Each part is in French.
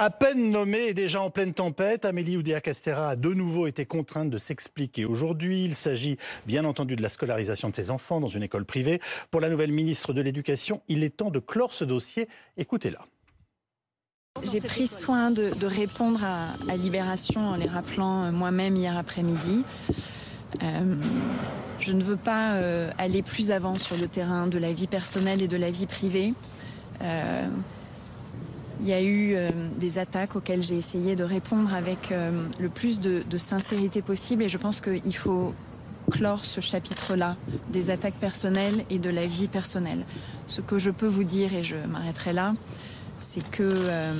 À peine nommée et déjà en pleine tempête, Amélie Oudéa-Castera a de nouveau été contrainte de s'expliquer. Aujourd'hui, il s'agit bien entendu de la scolarisation de ses enfants dans une école privée. Pour la nouvelle ministre de l'Éducation, il est temps de clore ce dossier. Écoutez-la. J'ai pris soin de, répondre à, Libération en les rappelant euh, moi-même hier après-midi. Euh, je ne veux pas euh, aller plus avant sur le terrain de la vie personnelle et de la vie privée. Il y a eu euh, des attaques auxquelles j'ai essayé de répondre avec euh, le plus de, sincérité possible et je pense qu'il faut clore ce chapitre-là des attaques personnelles et de la vie personnelle. Ce que je peux vous dire, et je m'arrêterai là, c'est que euh,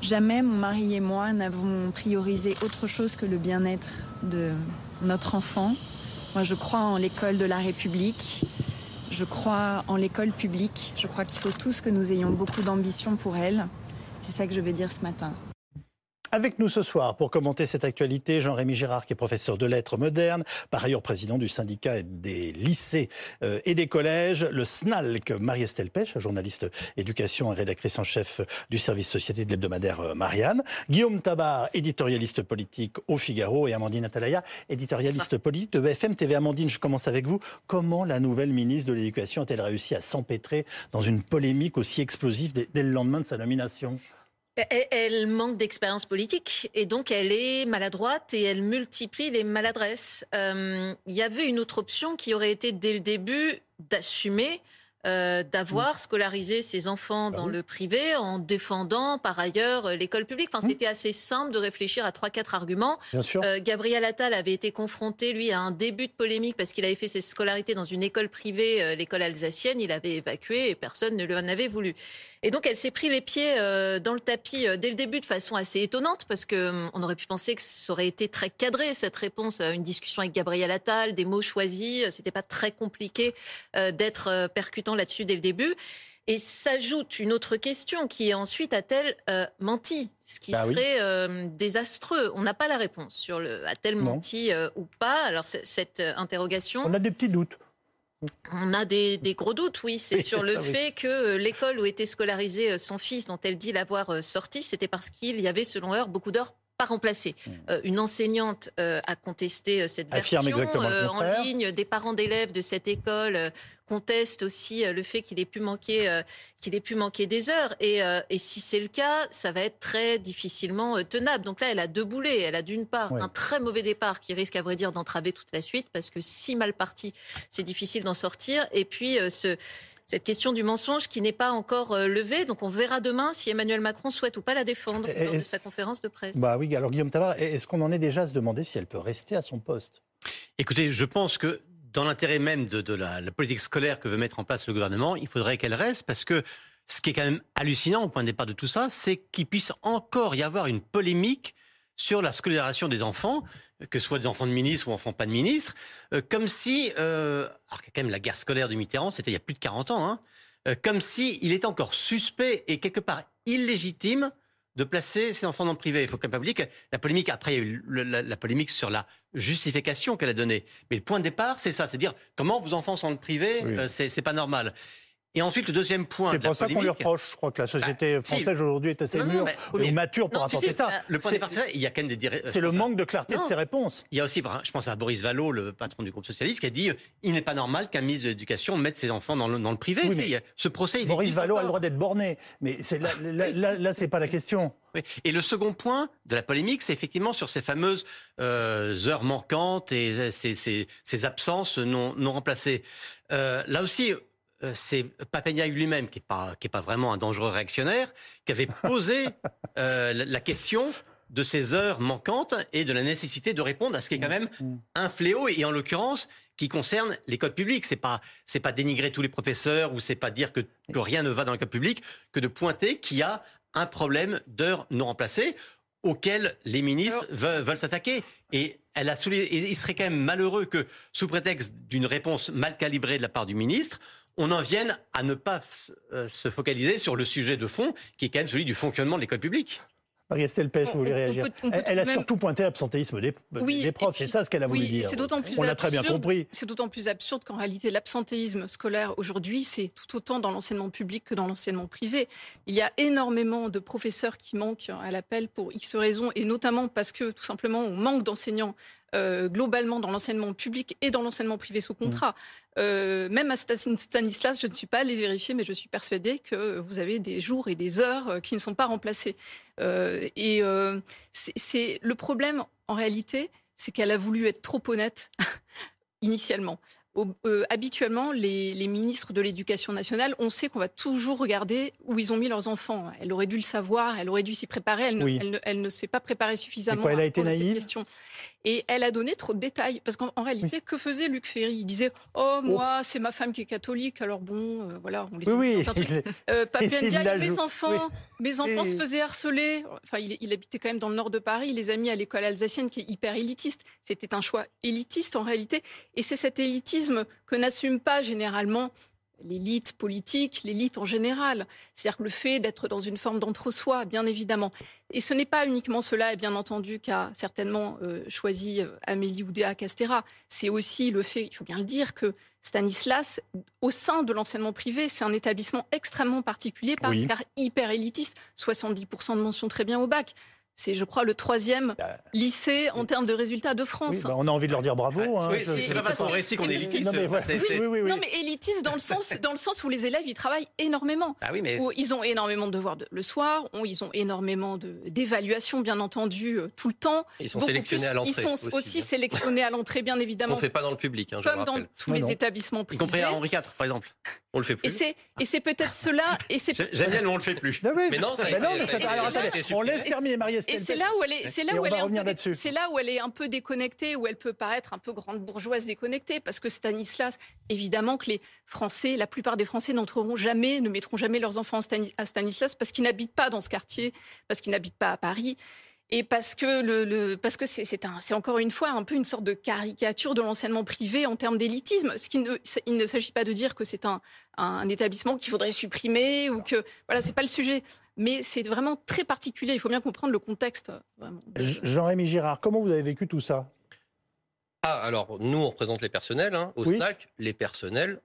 jamais mon mari et moi n'avons priorisé autre chose que le bien-être de notre enfant. Moi, je crois en l'école de la République. Je crois en l'école publique. Je crois qu'il faut tous que nous ayons beaucoup d'ambition pour elle. C'est ça que je vais dire ce matin. Avec nous ce soir pour commenter cette actualité, Jean-Rémy Girard, qui est professeur de lettres modernes, par ailleurs président du syndicat des lycées euh, et des collèges, le SNALC, Marie-Estelle Pêche, journaliste éducation et rédactrice en chef du service société de l'hebdomadaire euh, Marianne, Guillaume Tabar, éditorialiste politique au Figaro, et Amandine Atalaya, éditorialiste politique de BFM TV. Amandine, je commence avec vous. Comment la nouvelle ministre de l'Éducation a-t-elle réussi à s'empêtrer dans une polémique aussi explosive dès le lendemain de sa nomination? Elle, manque d'expérience politique et donc elle est maladroite et elle multiplie les maladresses. Euh, il y avait une autre option qui aurait été dès le début d'assumer euh, d'avoir scolarisé ses enfants bah dans le privé en défendant par ailleurs l'école publique. Enfin, mm. c'était assez simple de réfléchir à trois, quatre arguments. Euh, Gabriel Attal avait été confronté, lui, à un début de polémique parce qu'il avait fait ses scolarités dans une école privée, euh, l'école alsacienne. Il avait évacué et personne ne lui en avait voulu. Et donc, elle s'est pris les pieds dans le tapis dès le début de façon assez étonnante parce que hum, on aurait pu penser que ça aurait été très cadré cette réponse à une discussion avec Gabriel Attal, des mots choisis. C'était pas très compliqué d'être percutant là-dessus dès le début. Et s'ajoute une autre question qui est ensuite a-t-elle euh, menti Ce qui bah serait euh, désastreux. On n'a pas la réponse sur le a-t-elle menti euh, ou pas? Alors cette interrogation. On a des petits doutes. On a des, gros doutes, oui. C'est sur le fait que l'école où était scolarisé son fils, dont elle dit l'avoir sorti, c'était parce qu'il y avait, selon elle, beaucoup d'heures pas remplacé. Hmm. Euh, une enseignante euh, a contesté euh, cette version en ligne. Des parents d'élèves de cette école contestent aussi le fait qu'il ait pu manquer, qu'il ait pu manquer des heures. Et, si c'est le cas, ça va être très difficilement tenable. Donc là, elle a deux boulets. Elle a d'une part un très mauvais départ qui risque, à vrai dire, d'entraver toute la suite parce que si mal parti, c'est difficile d'en sortir. Et puis ce cette question du mensonge qui n'est pas encore euh, levée. Donc on verra demain si Emmanuel Macron souhaite ou pas la défendre lors de sa conférence de presse. Bah oui, alors Guillaume Tabar, est-ce qu'on en est déjà à se demander si elle peut rester à son poste? Écoutez, je pense que dans l'intérêt même de, la, politique scolaire que veut mettre en place le gouvernement, il faudrait qu'elle reste parce que ce qui est quand même hallucinant au point de départ de tout ça, c'est qu'il puisse encore y avoir une polémique sur la scolarisation des enfants que ce soit des enfants de ministres ou enfants pas de ministres, euh, comme si, euh, alors quand même la guerre scolaire de Mitterrand, c'était il y a plus de 40 ans, hein, euh, comme si il était encore suspect et quelque part illégitime de placer ces enfants dans le privé. Il faut quand même pas oublier que la polémique, après, il y a eu la, polémique sur la justification qu'elle a donnée. Mais le point de départ, c'est ça, c'est dire comment vos enfants sont dans le privé, c'est pas normal. Et ensuite, le deuxième point. C'est pas ça qu'on lui reproche. Je crois que la société bah, française aujourd'hui est assez mûre et mature pour apporter ça. Le point départ, c'est il y a quand même des. C'est le manque de clarté de ses réponses. Il y a aussi, je pense à Boris Vallot, le patron du groupe socialiste, qui a dit il n'est pas normal qu'un ministre de l'Éducation mette ses enfants dans le, dans le privé. ce procès, il Boris Vallot a le droit d'être borné, mais là, là, là, c'est pas la question. Et le second point de la polémique, c'est effectivement sur ces fameuses euh, heures manquantes et ces, ces, ces absences non, non remplacées. Euh, là aussi, euh, c'est Papendiaï lui-même, qui n'est pas, pas vraiment un dangereux réactionnaire, qui avait posé euh, la question de ces heures manquantes et de la nécessité de répondre à ce qui est quand même un fléau et en l'occurrence qui concerne l'école publique. C'est pas c'est pas dénigrer tous les professeurs ou c'est pas dire que, rien ne va dans l'école publique que de pointer qu'il y a un problème d'heures non remplacées auquel les ministres veulent, s'attaquer. Et elle a souligné, il serait quand même malheureux que, sous prétexte d'une réponse mal calibrée de la part du ministre, on en vienne à ne pas euh, se focaliser sur le sujet de fond, qui est quand même celui du fonctionnement de l'école publique. Marie-Estelle Pêche, vous voulez réagir Elle, a surtout pointé l'absentéisme des, des, profs, c'est ça ce qu'elle a voulu dire. D'autant plus On l'a très bien compris. C'est d'autant plus absurde qu'en réalité, l'absentéisme scolaire aujourd'hui, c'est tout autant dans l'enseignement public que dans l'enseignement privé. Il y a énormément de professeurs qui manquent à l'appel pour X raisons, et notamment parce que tout simplement on manque d'enseignants euh, globalement dans l'enseignement public et dans l'enseignement privé sous contrat. Mmh. Euh, même à Stanislas, je ne suis pas allée vérifier, mais je suis persuadée que vous avez des jours et des heures euh, qui ne sont pas remplacés. et c'est le problème, en réalité, c'est qu'elle a voulu être trop honnête initialement. Euh, habituellement, les, ministres de l'Éducation nationale, on sait qu'on va toujours regarder où ils ont mis leurs enfants. Elle aurait dû le savoir, elle aurait dû s'y préparer. Elle ne, elle ne, s'est pas préparée suffisamment. elle a été naïve? Et elle a donné trop de détails. Parce qu'en réalité, que faisait Luc Ferry? Il disait Oh, moi, c'est ma femme qui est catholique, alors bon, euh, voilà, on les oui, oui. Euh, mes enfants, mes enfants se faisaient harceler. Enfin, il, il, habitait quand même dans le nord de Paris. Il les a mis à l'école alsacienne qui est hyper élitiste. C'était un choix élitiste en réalité. Et c'est cet élitisme que n'assume pas généralement l'élite politique, l'élite en général. C'est-à-dire que le fait d'être dans une forme d'entre-soi, bien évidemment. Et ce n'est pas uniquement cela, et bien entendu, qu'a certainement euh, choisi euh, Amélie Oudéa Castera. C'est aussi le fait, il faut bien le dire, que Stanislas, au sein de l'enseignement privé, c'est un établissement extrêmement particulier, par, car hyper élitiste. 70% de mentions très bien au bac c'est, je crois, le troisième bah, lycée en termes de résultats de France. Bah, on a envie de leur dire bravo. Hein, c'est pas parce qu'on réussit qu'on est élitiste. Non, mais, élitiste dans le sens, dans le sens où les élèves ils travaillent énormément. Ah oui, mais... Où ils ont énormément de devoirs le soir, où ils ont énormément d'évaluations, bien entendu, euh, tout le temps. Ils sont sélectionnés à l'entrée. Ils sont aussi, sélectionnés à l'entrée, bien évidemment. On ne fait pas dans le public, hein, Comme dans tous les établissements privés. Y compris à Henri IV, par exemple. On le fait plus. Et c'est peut-être cela. Bien, mais on le fait plus. Mais non, ça. On laisse terminer Marie-Estelle. Et c'est là où elle est c'est là, où elle est c'est là où elle est un peu déconnectée, où elle peut paraître un peu grande bourgeoise déconnectée, parce que Stanislas, évidemment que les Français, la plupart des Français n'entreront jamais, ne mettront jamais leurs enfants à Stanislas parce qu'ils n'habitent pas dans ce quartier, parce qu'ils n'habitent pas à Paris et parce que le, parce que c'est c'est encore une fois un peu une sorte de caricature de l'enseignement privé en termes d'élitisme. Ce qui ne il ne s'agit pas de dire que c'est un, un établissement qu'il faudrait supprimer ou que voilà c'est pas le sujet mais c'est vraiment très particulier. Il faut bien comprendre le contexte. Jean-Rémy Girard, comment vous avez vécu tout ça? Ah, alors nous, on représente les personnels. Hein, au SNAC, les personnels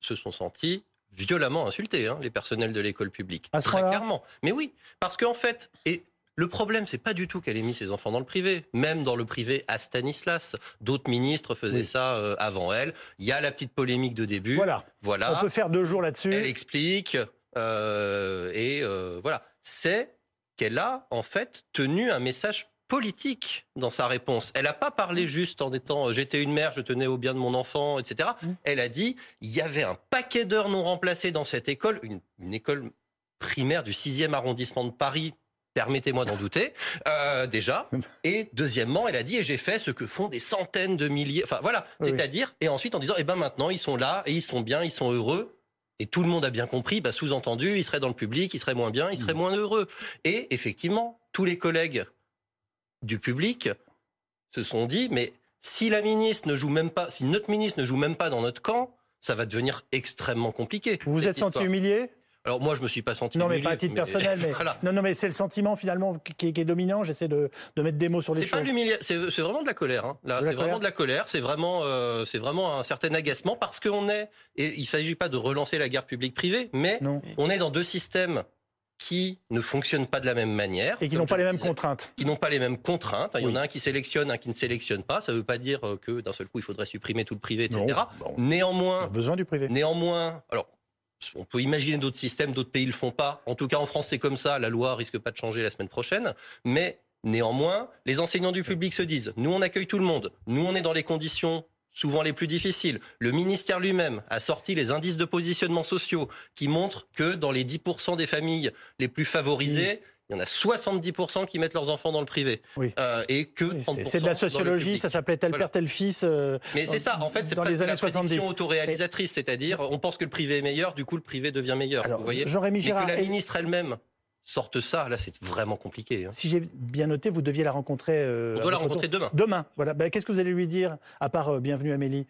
se sont sentis violemment insultés, hein, les personnels de l'école publique. très clairement. Mais oui, parce qu'en fait, et le problème, c'est pas du tout qu'elle ait mis ses enfants dans le privé. Même dans le privé à Stanislas, d'autres ministres faisaient ça euh, avant elle. Il y a la petite polémique de début. Voilà. Voilà. On peut faire deux jours là-dessus. Elle explique. Euh, et euh, voilà, c'est qu'elle a en fait tenu un message politique dans sa réponse. Elle n'a pas parlé mm. juste en étant euh, j'étais une mère, je tenais au bien de mon enfant, etc. Mm. Elle a dit il y avait un paquet d'heures non remplacées dans cette école, une, école primaire du 6e arrondissement de Paris. Permettez-moi d'en douter, déjà. Mm. Et deuxièmement, elle a dit, et j'ai fait ce que font des centaines de milliers. Enfin voilà, c'est-à-dire, et ensuite en disant, eh ben maintenant ils sont là et ils sont bien, ils sont heureux et tout le monde a bien compris, bah, sous-entendu, il serait dans le public, il serait moins bien, il serait mmh. moins heureux. Et effectivement, tous les collègues du public se sont dit, mais si la ministre ne joue même pas, si notre ministre ne joue même pas dans notre camp, ça va devenir extrêmement compliqué. Vous vous êtes senti humilié? Alors moi, je me suis pas senti. Non, mais pas à titre personnel. Mais... Non, non, mais c'est le sentiment finalement qui est, dominant. J'essaie de, mettre des mots sur les choses. C'est vraiment de la colère. Hein. Là, c'est vraiment de la colère. C'est vraiment, euh, c'est vraiment un certain agacement parce qu'on est. Et il s'agit pas de relancer la guerre publique-privée, mais on est dans deux systèmes qui ne fonctionnent pas de la même manière. Et qui n'ont pas les mêmes contraintes. Qui n'ont pas les mêmes contraintes. Il y en a un qui sélectionne, un qui ne sélectionne pas. Ça ne veut pas dire euh, que d'un seul coup, il faudrait supprimer tout le privé, etc. néanmoins. besoin du privé. Néanmoins, alors, on peut imaginer d'autres systèmes, d'autres pays le font pas. En tout cas, en France, c'est comme ça. La loi risque pas de changer la semaine prochaine. Mais néanmoins, les enseignants du public se disent nous, on accueille tout le monde. Nous, on est dans les conditions souvent les plus difficiles. Le ministère lui-même a sorti les indices de positionnement sociaux qui montrent que dans les 10% des familles les plus favorisées, il y en a 70% qui mettent leurs enfants dans le privé. Oui. Euh, et que C'est de la sociologie, ça s'appelait tel père, tel fils. Euh, Mais c'est ça, en fait, c'est presque la prédiction autoréalisatrice, c'est-à-dire on pense que le privé est meilleur, du coup le privé devient meilleur. vous voyez Girard, que la ministre elle-même sorte ça, là c'est vraiment compliqué. Hein. Si j'ai bien noté, vous deviez la rencontrer. Euh, on doit la rencontrer demain. Demain, voilà. Ben, Qu'est-ce que vous allez lui dire, à part Bienvenue Amélie?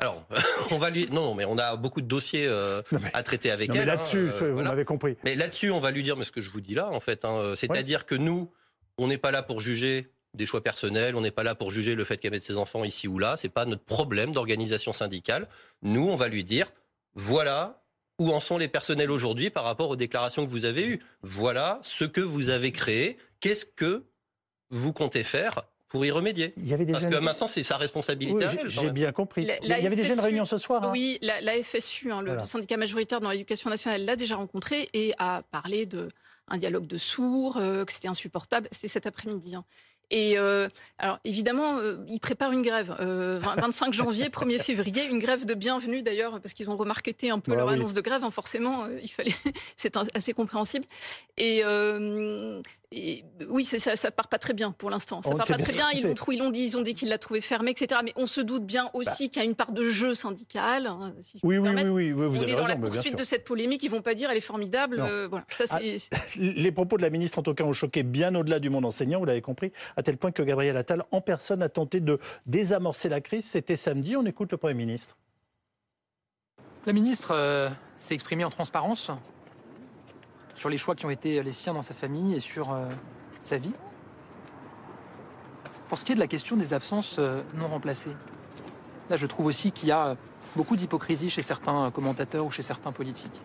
Alors, on va lui. Non, non, mais on a beaucoup de dossiers euh, à traiter avec non, elle. Mais là-dessus, hein, vous m'avez compris. Mais là-dessus, on va lui dire, mais ce que je vous dis là, en fait, hein, c'est-à-dire que nous, on n'est pas là pour juger des choix personnels, on n'est pas là pour juger le fait qu'elle mette ses enfants ici ou là, c'est pas notre problème d'organisation syndicale. Nous, on va lui dire, voilà où en sont les personnels aujourd'hui par rapport aux déclarations que vous avez eues. Voilà ce que vous avez créé. Qu'est-ce que vous comptez faire pour y remédier. Il y avait des Parce jeunes... que maintenant, c'est sa responsabilité. Oui, J'ai bien compris. La, il y avait déjà une réunion ce soir. Hein. Oui, la, la FSU, hein, le voilà. syndicat majoritaire dans l'éducation nationale, l'a déjà rencontré et a parlé d'un dialogue de sourds, euh, que c'était insupportable. C'était cet après-midi. Hein. Et euh, alors évidemment, euh, ils préparent une grève. Euh, 25 janvier, 1er février, une grève de bienvenue d'ailleurs, parce qu'ils ont remarqueté un peu bah, leur oui. annonce de grève. Hein, forcément, euh, il fallait, c'est assez compréhensible. Et, euh, et oui, ça, ça part pas très bien pour l'instant. Ça On part pas très bien Ils l'ont ils l'ont dit, ils ont dit qu'ils l'a trouvé fermé, etc. Mais on se doute bien aussi Bah. qu'il y a une part de jeu syndical. hein, si je peux Oui, oui, oui, permettre. oui, oui, vous on avez est dans raison, la poursuite de cette polémique. Ils vont pas dire elle est formidable. Euh, voilà. Ça, Ah, Les propos de la ministre, en tout cas, ont choqué bien au-delà du monde enseignant, vous l'avez compris, à tel point que Gabriel Attal, en personne, a tenté de désamorcer la crise. C'était samedi. On écoute le Premier ministre. La ministre euh, s'est exprimée en transparence sur les choix qui ont été les siens dans sa famille et sur euh, sa vie. Pour ce qui est de la question des absences euh, non remplacées, là je trouve aussi qu'il y a beaucoup d'hypocrisie chez certains commentateurs ou chez certains politiques.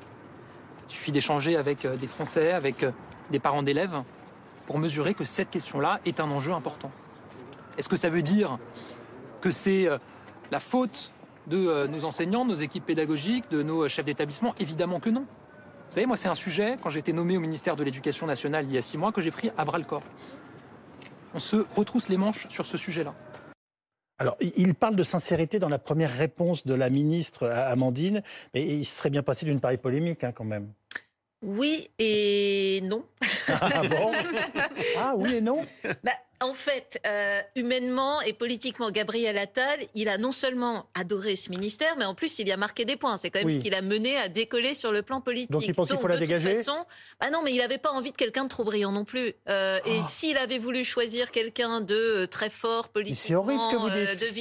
Il suffit d'échanger avec euh, des Français, avec euh, des parents d'élèves, pour mesurer que cette question-là est un enjeu important. Est-ce que ça veut dire que c'est euh, la faute de euh, nos enseignants, de nos équipes pédagogiques, de nos euh, chefs d'établissement? Évidemment que non. Vous savez, moi, c'est un sujet, quand j'ai été nommé au ministère de l'Éducation nationale il y a six mois, que j'ai pris à bras le corps. On se retrousse les manches sur ce sujet-là. Alors, il- parle de sincérité dans la première réponse de la ministre à Amandine, mais il se serait bien passé d'une pareille polémique, hein, quand même. Oui et non. Ah bon? Ah oui et non? Bah, en fait, euh, humainement et politiquement, Gabriel Attal, il a non seulement adoré ce ministère, mais en plus, il y a marqué des points. C'est quand même Oui. ce qui l'a mené à décoller sur le plan politique. Donc, il pense qu'il faut la de toute dégager? façon, bah non, mais il n'avait pas envie de quelqu'un de trop brillant non plus. Euh, Et Ah. s'il avait voulu choisir quelqu'un de euh, très fort politiquement, horrible ce que vous euh, dites. de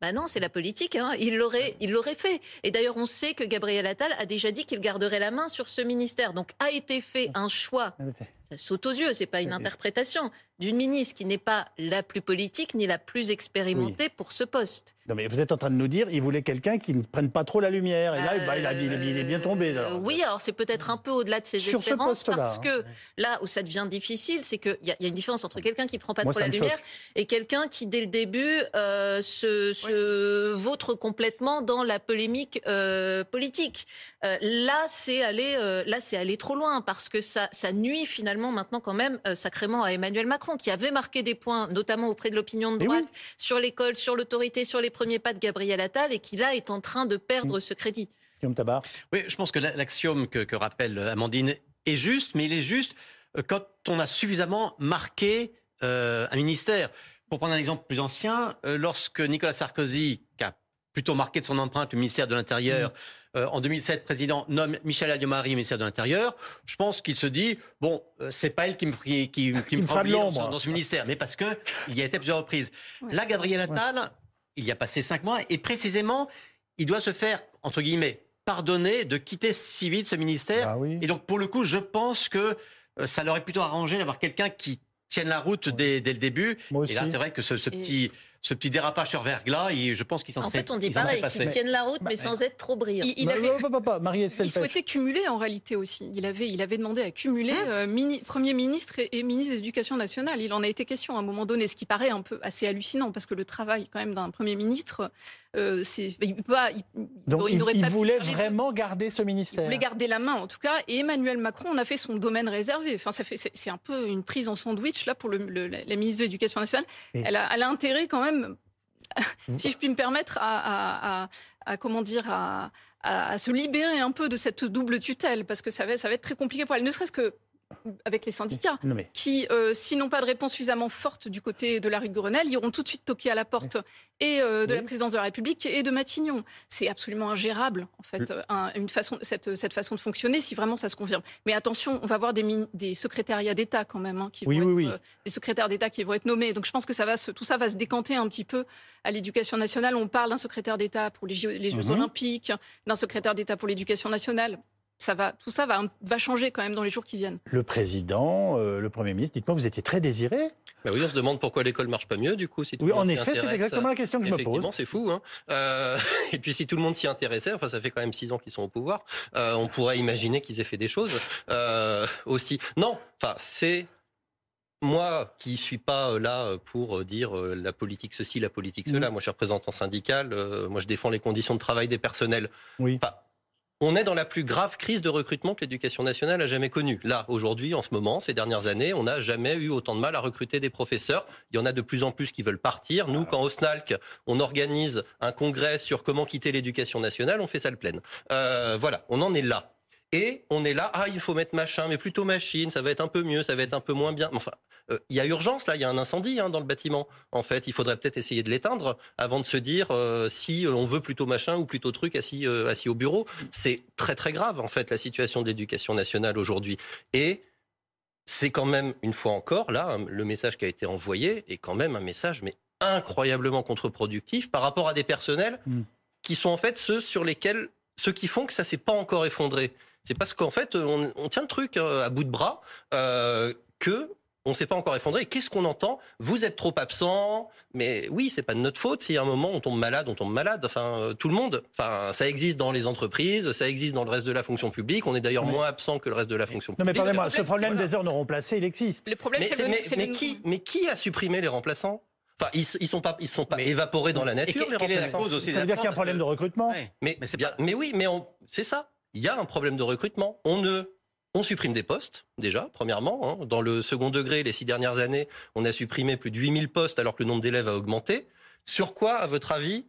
bah non, c'est la politique. Hein. Il l'aurait, il l'aurait fait. Et d'ailleurs, on sait que Gabriel Attal a déjà dit qu'il garderait la main sur ce ministère. Donc, a été fait un choix ça saute aux yeux, c'est pas une interprétation d'une ministre qui n'est pas la plus politique ni la plus expérimentée pour ce poste. Non, mais vous êtes en train de nous dire, il voulait quelqu'un qui ne prenne pas trop la lumière. Et là, bah, il, a- il est- il est bien tombé. Euh, alors. oui, alors c'est peut-être un peu au-delà de ses Sur ce espérances poste-là, parce hein. que là où ça devient difficile, c'est qu'il y, y a une différence entre quelqu'un qui prend pas Moi, trop la lumière choque. et quelqu'un qui dès le début euh, se, se vautre complètement dans la polémique euh, politique. Euh, là, c'est aller, euh, là, c'est aller trop loin parce que ça, ça nuit finalement maintenant quand même euh, sacrément à Emmanuel Macron qui avait marqué des points, notamment auprès de l'opinion de droite, oui. sur l'école, sur l'autorité, sur les premiers pas de Gabriel Attal et qui là est en train de Mm. perdre ce crédit. Guillaume Tabar. Oui, je pense que la- l'axiome que, que rappelle Amandine est juste, mais il est juste euh, quand on a suffisamment marqué euh, un ministère. Pour prendre un exemple plus ancien, euh, lorsque Nicolas Sarkozy, qui a plutôt marqué de son empreinte le ministère de l'Intérieur, euh, en 2007, président nomme Michel Alliot-Marie ministère de l'Intérieur, je pense qu'il se dit bon, euh, c'est pas elle qui me, qui, qui, me me oublier dans, dans ce ministère, mais parce que il y a été à plusieurs reprises. Ouais. Là, Gabriel Attal, il y a passé cinq mois, et précisément, il doit se faire entre guillemets pardonner de quitter si vite ce ministère. Bah oui. Et donc, pour le coup, je pense que euh, ça leur est plutôt arrangé d'avoir quelqu'un qui tienne la route dès, dès le début. Moi Et là, c'est vrai que ce, ce Et- petit, ce petit dérapage sur verglas, il- je pense qu'il s'en En fait, on dit pareil, qu'ils tiennent la route, Bah, mais sans être trop brillants. Il, il Bah, avait, bah, bah, bah, Il souhaitait cumuler en réalité aussi. Il avait, il avait demandé à cumuler Hein euh, mini- Premier ministre et, et ministre de l'Éducation nationale. Il en a été question à un moment donné, ce qui paraît un peu assez hallucinant parce que le travail quand même d'un Premier ministre, euh, c'est, il, pas, il, Donc, il, il pas voulait les vraiment garder ce Il ministère. voulait garder la main en tout cas. Et Emmanuel Macron en a fait son domaine réservé. Enfin, ça fait, c'est, c'est un peu une prise en sandwich là pour le, le- la, la ministre de l'Éducation nationale. Et- Elle a, elle a intérêt quand même, si je puis me permettre, à, à- à- à, comment dire, à se libérer un peu de cette double tutelle parce que ça va, ça va être très compliqué pour elle. Ne serait-ce que avec les syndicats Non, mais qui, euh, s'ils n'ont pas de réponse suffisamment forte du côté de la rue de Grenelle, iront tout de suite toquer à la porte et euh, de Oui. la présidence de la République et de Matignon. C'est absolument ingérable, en fait, un- une façon, cette, cette façon de fonctionner, si vraiment ça se confirme. Mais attention, on va voir des, secrétariats d'État quand même, hein, qui Oui, vont oui, être, oui. euh, des secrétaires d'État qui vont être nommés. Donc je pense que ça va se, tout ça va se décanter un petit peu à l'éducation nationale. On parle d'un secrétaire d'État pour les Jeux, les Jeux Mhm. Olympiques, d'un secrétaire d'État pour l'éducation nationale. Ça va, tout ça va, va changer quand même dans les jours qui viennent. Le président, euh, le Premier ministre, dites-moi, vous étiez très désiré bah oui, on se demande pourquoi l'école marche pas mieux, du coup. Si tout Oui, le monde en s'y effet, c'est exactement la question que je me Effectivement, pose. c'est fou. Hein. Euh, et puis, si tout le monde s'y intéressait, enfin, ça fait quand même six ans qu'ils sont au pouvoir, euh, on pourrait imaginer qu'ils aient fait des choses euh, aussi. Non, enfin, c'est moi qui suis pas là pour dire la politique ceci, la politique cela. Mm. Moi, je suis représentant syndical. euh, moi, je défends les conditions de travail des personnels. Oui. Enfin, on est dans la plus grave crise de recrutement que l'éducation nationale a jamais connue. Là, aujourd'hui, en ce moment, ces dernières années, on n'a jamais eu autant de mal à recruter des professeurs. Il y en a de plus en plus qui veulent partir. Nous, quand au SNALC, on organise un congrès sur comment quitter l'éducation nationale, on fait ça le pleine. Euh, voilà, on en est là. Et on est là, ah, il faut mettre machin, mais plutôt machine, ça va être un peu mieux, ça va être un peu moins bien. Enfin, euh, il y a urgence là, il y a un incendie hein, dans le bâtiment. En fait, il faudrait peut-être essayer de l'éteindre avant de se dire euh, si euh, on veut plutôt machin ou plutôt truc assis, euh, assis au bureau. C'est très très grave en fait la situation de l'éducation nationale aujourd'hui. Et c'est quand même une fois encore là un- le message qui a été envoyé est quand même un message mais incroyablement contre-productif par rapport à des personnels Mm. qui sont en fait ceux sur lesquels ceux qui font que ça s'est pas encore effondré. C'est parce qu'en fait on, on tient le truc euh, à bout de bras euh, que on s'est pas encore effondré. Et Qu'est-ce qu'on entend? Vous êtes trop absent. Mais oui, c'est pas de notre faute. Si à un moment on tombe malade, on tombe malade. Enfin, euh, tout le monde. Enfin, ça existe dans les entreprises, ça existe dans le reste de la fonction publique. On est d'ailleurs moins absent que le reste de la fonction Non mais publique. pardonnez-moi, le ce problème, des heures non remplacées, il existe. Le problème, Mais, c'est c'est- le- mais- c'est mais le- qui, mais qui a supprimé les remplaçants? Enfin, ils, ils sont pas, ils sont pas Mais- évaporés dans la Et nature, que- les quelle est la cause aussi Ça veut dire qu'il y a un problème que- de recrutement Ouais. Mais, Mais c'est bien- pas- mais oui, mais on- c'est ça. Il y a un problème de recrutement. On ne, on supprime des postes déjà, premièrement. hein. Dans le second degré, les six dernières années, on a supprimé plus de 8000 postes alors que le nombre d'élèves a augmenté. Sur quoi, à votre avis,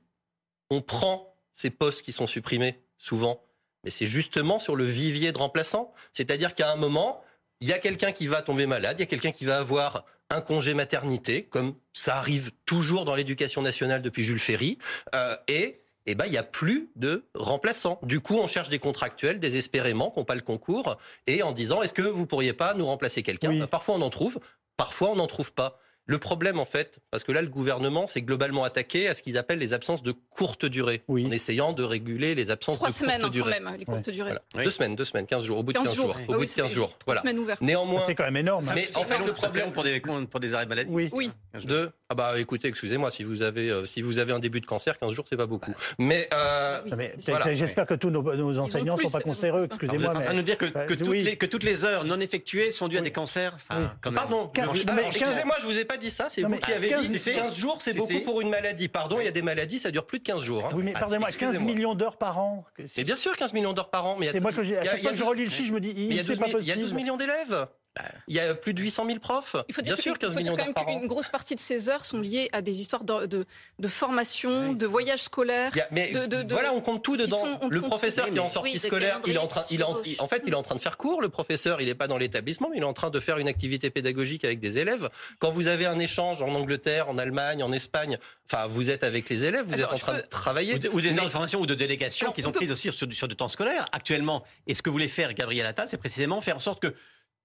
on prend ces postes qui sont supprimés souvent? Mais c'est justement sur le vivier de remplaçants. C'est-à-dire qu'à un moment, il y a quelqu'un qui va tomber malade, il y a quelqu'un qui va avoir un congé maternité, comme ça arrive toujours dans l'éducation nationale depuis Jules Ferry, euh, et eh ben, il n'y a plus de remplaçants. Du coup, on cherche des contractuels désespérément qui n'ont pas le concours, et en disant, est-ce que vous pourriez pas nous remplacer quelqu'un Oui. Ben, Parfois, on en trouve, parfois, on n'en trouve pas. Le problème, en fait, parce que là, le gouvernement s'est globalement attaqué à ce qu'ils appellent les absences de courte durée, Oui. en essayant de réguler les absences Trois de semaines courte hein, quand durée. même, les courtes durées. Voilà. Oui. Deux semaines, deux semaines, 15 jours, au bout de 15 15 jours. jours. Au Ah bout oui, de c'est 15 jours. Trois Voilà. semaines ouvertes. Néanmoins, C'est quand même énorme. hein. Mais en fait, le problème- pour des, pour des arrêts maladie. Oui. Oui. de ah bah écoutez, excusez-moi, si vous avez euh, si vous avez un début de cancer, 15 jours, c'est pas beaucoup. Mais euh, Oui, mais sûr. Voilà. J'espère que tous nos, nos enseignants ne sont pas cancéreux, Alors, vous excusez-moi. êtes en train de nous dire que, Bah, que, toutes oui. les, que toutes les heures non effectuées sont dues à des cancers Enfin, Oui. quand même. Pardon, excusez-moi, je vous ai pas dit ça, c'est vous mais qui avez dit si, si. 15 jours, c'est beaucoup pour une maladie. Pardon, il y a des maladies, ça dure plus de 15 jours. hein. Oui, mais Ah, pardonnez-moi, si, 15 excusez-moi. millions d'heures par an. Mais bien sûr, 15 millions d'heures par an, mais C'est moi que j'ai. À chaque fois que je relis le chiffre, je me dis, il y a c'est 12 pas 000 il y a 12 possible. millions d'élèves. Il y a plus de 800 000 profs. Il faut bien dire, sûr, que- 15 il faut dire millions d'heures par même an. qu'une grosse partie de ces heures sont liées à des histoires de, de, de formation, de voyages scolaires. Il y a- mais de- de- de- voilà, on compte tout dedans. sont- le professeur tout. qui est en sortie oui, scolaire, il est en train, il est en, calendrier qui en fait, il est en train de faire cours. Le professeur, il n'est pas dans l'établissement, mais il est en train de faire une activité pédagogique avec des élèves. Quand vous avez un échange en Angleterre, en Allemagne, en Espagne, enfin, vous êtes avec les élèves, vous Alors, êtes en train peux- de travailler. Ou, de- ou des heures de formation ou de délégation qu'ils on ont peut- prises aussi sur, du- sur du temps scolaire actuellement. Et ce que voulait faire Gabriel Attal, c'est précisément faire en sorte que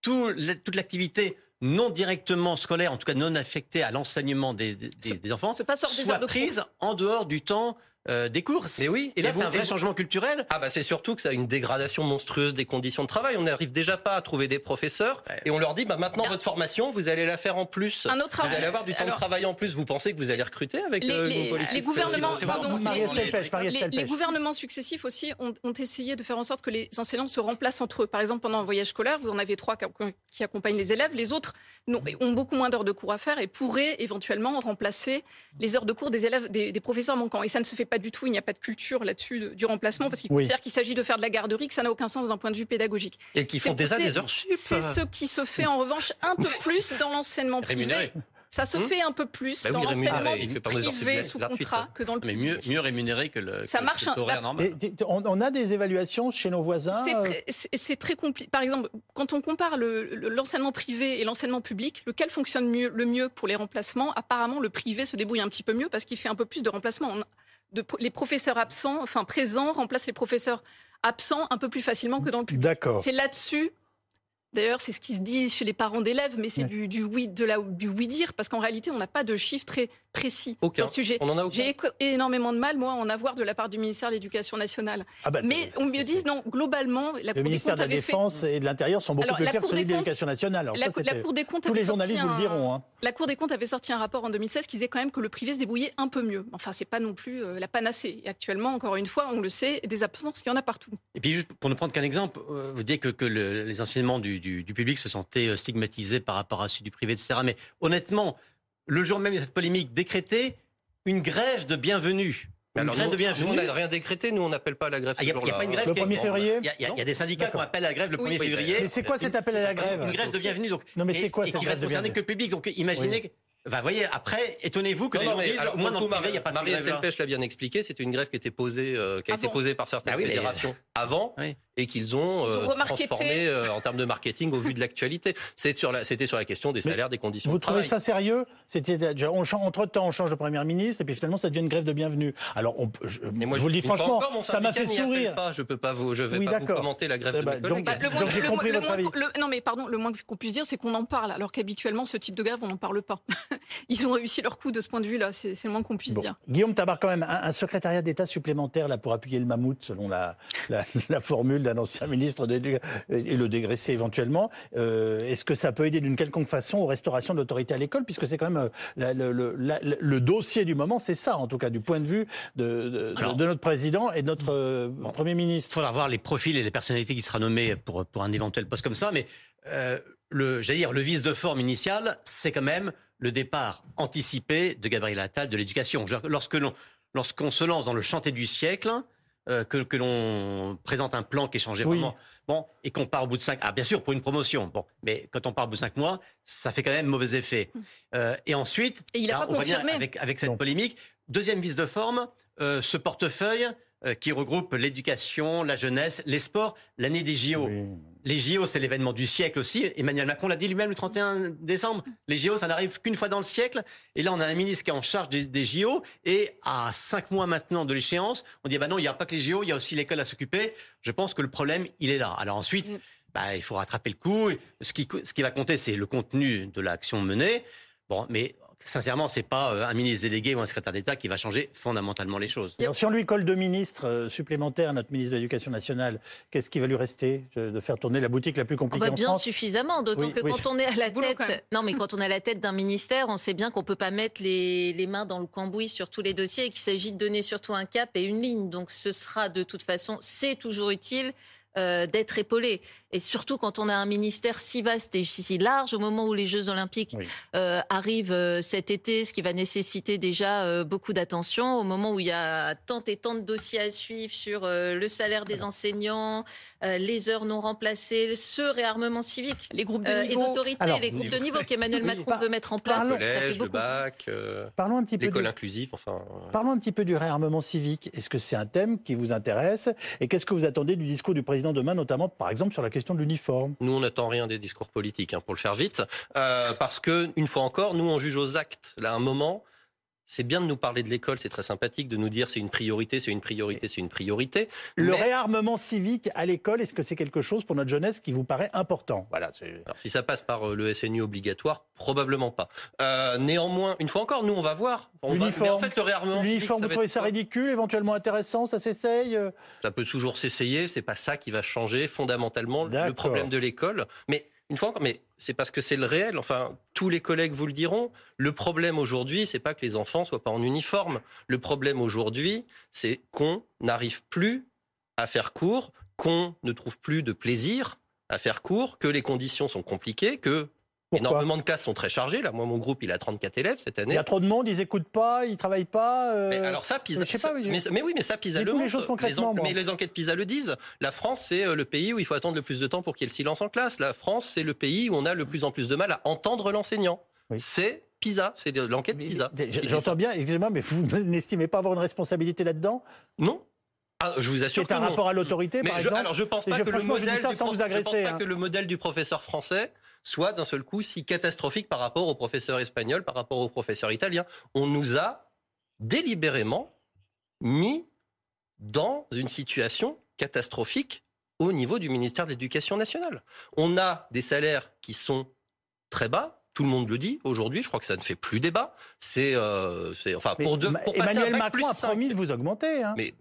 tout toute l'activité non directement scolaire, en tout cas non affectée à l'enseignement des, des- des- des enfants, se passe hors des soit heures de cours. prise en dehors du temps euh, des cours. Mais oui, Et là, c'est un vrai vous- changement culturel. Ah bah c'est surtout que ça a une dégradation monstrueuse des conditions de travail. On n'arrive déjà pas à trouver des professeurs Ouais. et on leur dit bah maintenant Non. votre formation vous allez la faire en plus. Un autre Vous allez avoir du temps alors- de travail en plus. Vous pensez que vous allez recruter avec Les- euh, les- les gouvernements- c'est pardon, les- gouvernements successifs aussi ont, ont essayé de faire en sorte que les enseignants se remplacent entre eux. Par exemple, pendant un voyage scolaire, vous en avez trois qui, accompagnent les élèves. Les autres n'ont- ont beaucoup moins d'heures de cours à faire et pourraient éventuellement remplacer les heures de cours des élèves, des, des professeurs manquants. Et ça ne se fait pas du tout. Il n'y a pas de culture là-dessus de- du remplacement parce qu'ils Oui. considèrent qu'il s'agit de faire de la garderie, que ça n'a aucun sens d'un point de vue pédagogique. Et qui font déjà des heures sup. C'est ce qui se fait en revanche un peu plus dans l'enseignement privé. Rémunéré. Ça se Hmm fait un peu plus Bah dans oui, l'enseignement privé sous contrat hein. que dans le Mais public. mieux, mieux rémunéré que le, Ça que- marche, le horaire normal. On, on a des évaluations chez nos voisins. C'est euh, très, compliqué. Par exemple, quand on compare le- le- l'enseignement privé et l'enseignement public, lequel fonctionne mieux, le mieux pour les remplacements? Apparemment, le privé se débrouille un petit peu mieux parce qu'il fait un peu plus de remplacements. De- les professeurs absents, enfin présents, remplacent les professeurs absents un peu plus facilement que dans le public. D'accord. C'est là-dessus. D'ailleurs, c'est ce qui se dit chez les parents d'élèves, mais c'est Ouais. du, du oui, de la, du oui dire, parce qu'en réalité, on n'a pas de chiffres très précis Aucun. sur le sujet. On en a aucun. J'ai énormément de mal, moi, à en avoir de la part du ministère de l'Éducation nationale. Ah bah, Mais on me dit, non, globalement, la Le Cour des ministère comptes de la avait fait... Défense et de l'Intérieur sont beaucoup Alors, plus la clairs que celui de l'Éducation nationale. Alors La, ça, Cour- la c'était- Cour des comptes Tous avait les journalistes sorti vous le un- diront. hein. La Cour des comptes avait sorti un rapport en 2016 qui disait quand même que le privé se débrouillait un peu mieux. Enfin, c'est pas non plus euh, la panacée. Et actuellement, encore une fois, on le sait, des absences, il y en a partout. Et puis, juste pour ne prendre qu'un exemple, euh, vous dites que, que le- les enseignements du, du- du public se sentaient euh, stigmatisés par rapport à ceux du privé, etc. Mais honnêtement, le jour même de cette polémique, décréter une grève de bienvenue. Une alors, grève nous, de bienvenue. nous, on n'a rien décrété, nous on n'appelle pas à la grève Ah, Il n'y a, pas une grève Le qui est- 1er février Il y a, y des syndicats D'accord. qu'on appelle la grève le 1er Oui, février. Mais c'est quoi cet appel à la grève Une grève de bienvenue. Donc, Non, mais c'est et- quoi et cette qui va grève de concerner bienvenue que le public. Donc imaginez. Vous voyez, après, étonnez-vous que Non, les non, gens mais disent, alors, au moins pour dans le privé, il n'y a pas Marie. Pêche l'a bien expliqué, c'était une grève qui était posée, euh, qui a été posée par certaines Ah oui, les- fédérations avant Oui. et qu'ils ont, euh, transformé euh, en termes de marketing au vu de l'actualité. C'est sur la- C'était sur la question des Mais salaires, des conditions Vous de trouvez travail. ça sérieux? C'était déjà- on change- entre temps, on change de premier ministre et puis finalement, ça devient une grève de bienvenue. Alors, on je, Mais moi, je vous le dis franchement, encore, ça m'a fait sourire. Pas. Je peux pas vous, je vais Oui, pas vous commenter la grève de donc- Bah, j'ai compris votre avis. non, mais pardon, le moins qu'on puisse dire, c'est qu'on en parle, alors qu'habituellement, ce type de grève, on n'en parle pas. Ils ont réussi leur coup de ce point de vue-là, c'est le moins qu'on puisse Bon. dire. Guillaume Tabar, quand même, un, un secrétariat d'État supplémentaire là, pour appuyer le mammouth, selon la, la, la formule d'un ancien ministre de et le dégraisser éventuellement. Euh, Est-ce que ça peut aider d'une quelconque façon aux restaurations de l'autorité à l'école Puisque c'est quand même euh, la- le, le- la- le dossier du moment, c'est ça, en tout cas, du point de vue de, de- Alors- de notre président et de notre euh, Premier Il ministre. faudra voir les profils et les personnalités qui sera nommées pour, pour un éventuel poste comme ça, mais euh, le, j'allais dire, le vice de forme initial, c'est quand même le départ anticipé de Gabriel Attal de l'éducation. Lorsque l'on, lorsqu'on se lance dans le chantier du siècle, euh, que, que l'on présente un plan qui est changé Oui. vraiment, bon, et qu'on part au bout de cinq, ah bien sûr pour une promotion, bon, mais quand on part au bout de cinq mois, ça fait quand même mauvais effet. Euh, et ensuite, Et il n'a Là, pas on revient confirmé. avec, avec cette Non. polémique. Deuxième vice de forme, euh, ce portefeuille euh, qui regroupe l'éducation, la jeunesse, les sports, l'année des JO. Oui. Les JO, c'est l'événement du siècle aussi. Emmanuel Macron l'a dit lui-même le 31 décembre. Les JO, ça n'arrive qu'une fois dans le siècle. Et là, on a un ministre qui est en charge des, des JO. Et à cinq mois maintenant de l'échéance, on dit bah non, il n'y a pas que les JO, il y a aussi l'école à s'occuper. Je pense que le problème, il est là. Alors ensuite, bah, il faut rattraper le coup. Ce qui, ce qui va compter, c'est le contenu de l'action menée. Bon, mais sincèrement, c'est pas euh, un ministre délégué ou un secrétaire d'État qui va changer fondamentalement les choses. Alors, si on lui colle deux ministres euh, supplémentaires, notre ministre de l'Éducation nationale, qu'est-ce qui va lui rester De de faire tourner la boutique la plus compliquée va en bien France? suffisamment, d'autant Oui, que oui. quand on est à la Boulot, tête, non mais quand on est à la tête d'un ministère, on sait bien qu'on peut pas mettre les, les mains dans le cambouis sur tous les dossiers et qu'il s'agit de donner surtout un cap et une ligne. Donc ce sera de toute façon, c'est toujours utile. Euh, d'être épaulé et surtout quand on a un ministère si vaste et si large au moment où les Jeux Olympiques Oui. euh, arrivent euh, cet été, ce qui va nécessiter déjà euh, beaucoup d'attention au moment où il y a tant et tant de dossiers à suivre sur euh, le salaire des enseignants, euh, les heures non remplacées, ce réarmement civique Les groupes de euh, et niveau. d'autorité, les groupes de niveau. niveau qu'Emmanuel Oui, Macron par- veut mettre en place. parlons- Le collège, le bac, Parlons un petit peu l'école inclusive, enfin. Parlons un petit peu du réarmement civique. Est-ce que c'est un thème qui vous intéresse? Et qu'est-ce que vous attendez du discours du président demain, notamment, par exemple, sur la question de l'uniforme Nous, on n'attend rien des discours politiques, hein, pour le faire vite, Euh, parce que une fois encore, nous, on juge aux actes. Là, à un moment, c'est bien de nous parler de l'école, c'est très sympathique de nous dire c'est une priorité, c'est une priorité, c'est une priorité. Le Mais- réarmement civique à l'école, est-ce que c'est quelque chose pour notre jeunesse qui vous paraît important? Voilà. Alors, si ça passe par euh, le SNU obligatoire, probablement pas. Euh, néanmoins, une fois encore, nous, on va voir. On va- mais en fait, le réarmement civique, L'uniforme, ça vous trouvez être ça ridicule, éventuellement intéressant Ça s'essaye euh? Ça peut toujours s'essayer, c'est pas ça qui va changer fondamentalement le problème de l'école. Mais une fois encore, mais c'est parce que c'est le réel. Enfin, tous les collègues vous le diront. Le problème aujourd'hui, c'est pas que les enfants soient pas en uniforme. Le problème aujourd'hui, c'est qu'on n'arrive plus à faire cours, qu'on ne trouve plus de plaisir à faire cours, que les conditions sont compliquées, que Pourquoi énormément de classes sont très chargées. Là, moi, mon groupe, il a 34 élèves cette Il année. y a trop de monde, ils n'écoutent pas, ils travaillent pas. euh, Mais alors ça, PISA, je sais pas, je- mais, mais oui, mais ça, PISA le les choses concrètement, en- mais les enquêtes PISA le disent. La France, c'est euh, le pays où il faut attendre le plus de temps pour qu'il y ait le silence en classe. La France, c'est le pays où on a le plus en plus de mal à entendre l'enseignant. Oui. C'est PISA, c'est l'enquête PISA. J'entends bien, excusez-moi, mais vous n'estimez pas avoir une responsabilité là-dedans? Non. Ah, je vous assure C'est que un non. rapport à l'autorité, par je, exemple alors je pense pas je- que le modèle du sans prof- vous je pense agresser, pas hein. que le modèle du professeur français soit d'un seul coup si catastrophique par rapport au professeur espagnol, par rapport au professeur italien. On nous a délibérément mis dans une situation catastrophique au niveau du ministère de l'Éducation nationale. On a des salaires qui sont très bas, Tout le monde le dit aujourd'hui. Je crois que ça ne fait plus débat. C'est, euh, enfin pour, deux, Ma- pour passer Emmanuel un bac Macron plus a promis de vous augmenter. hein. Mais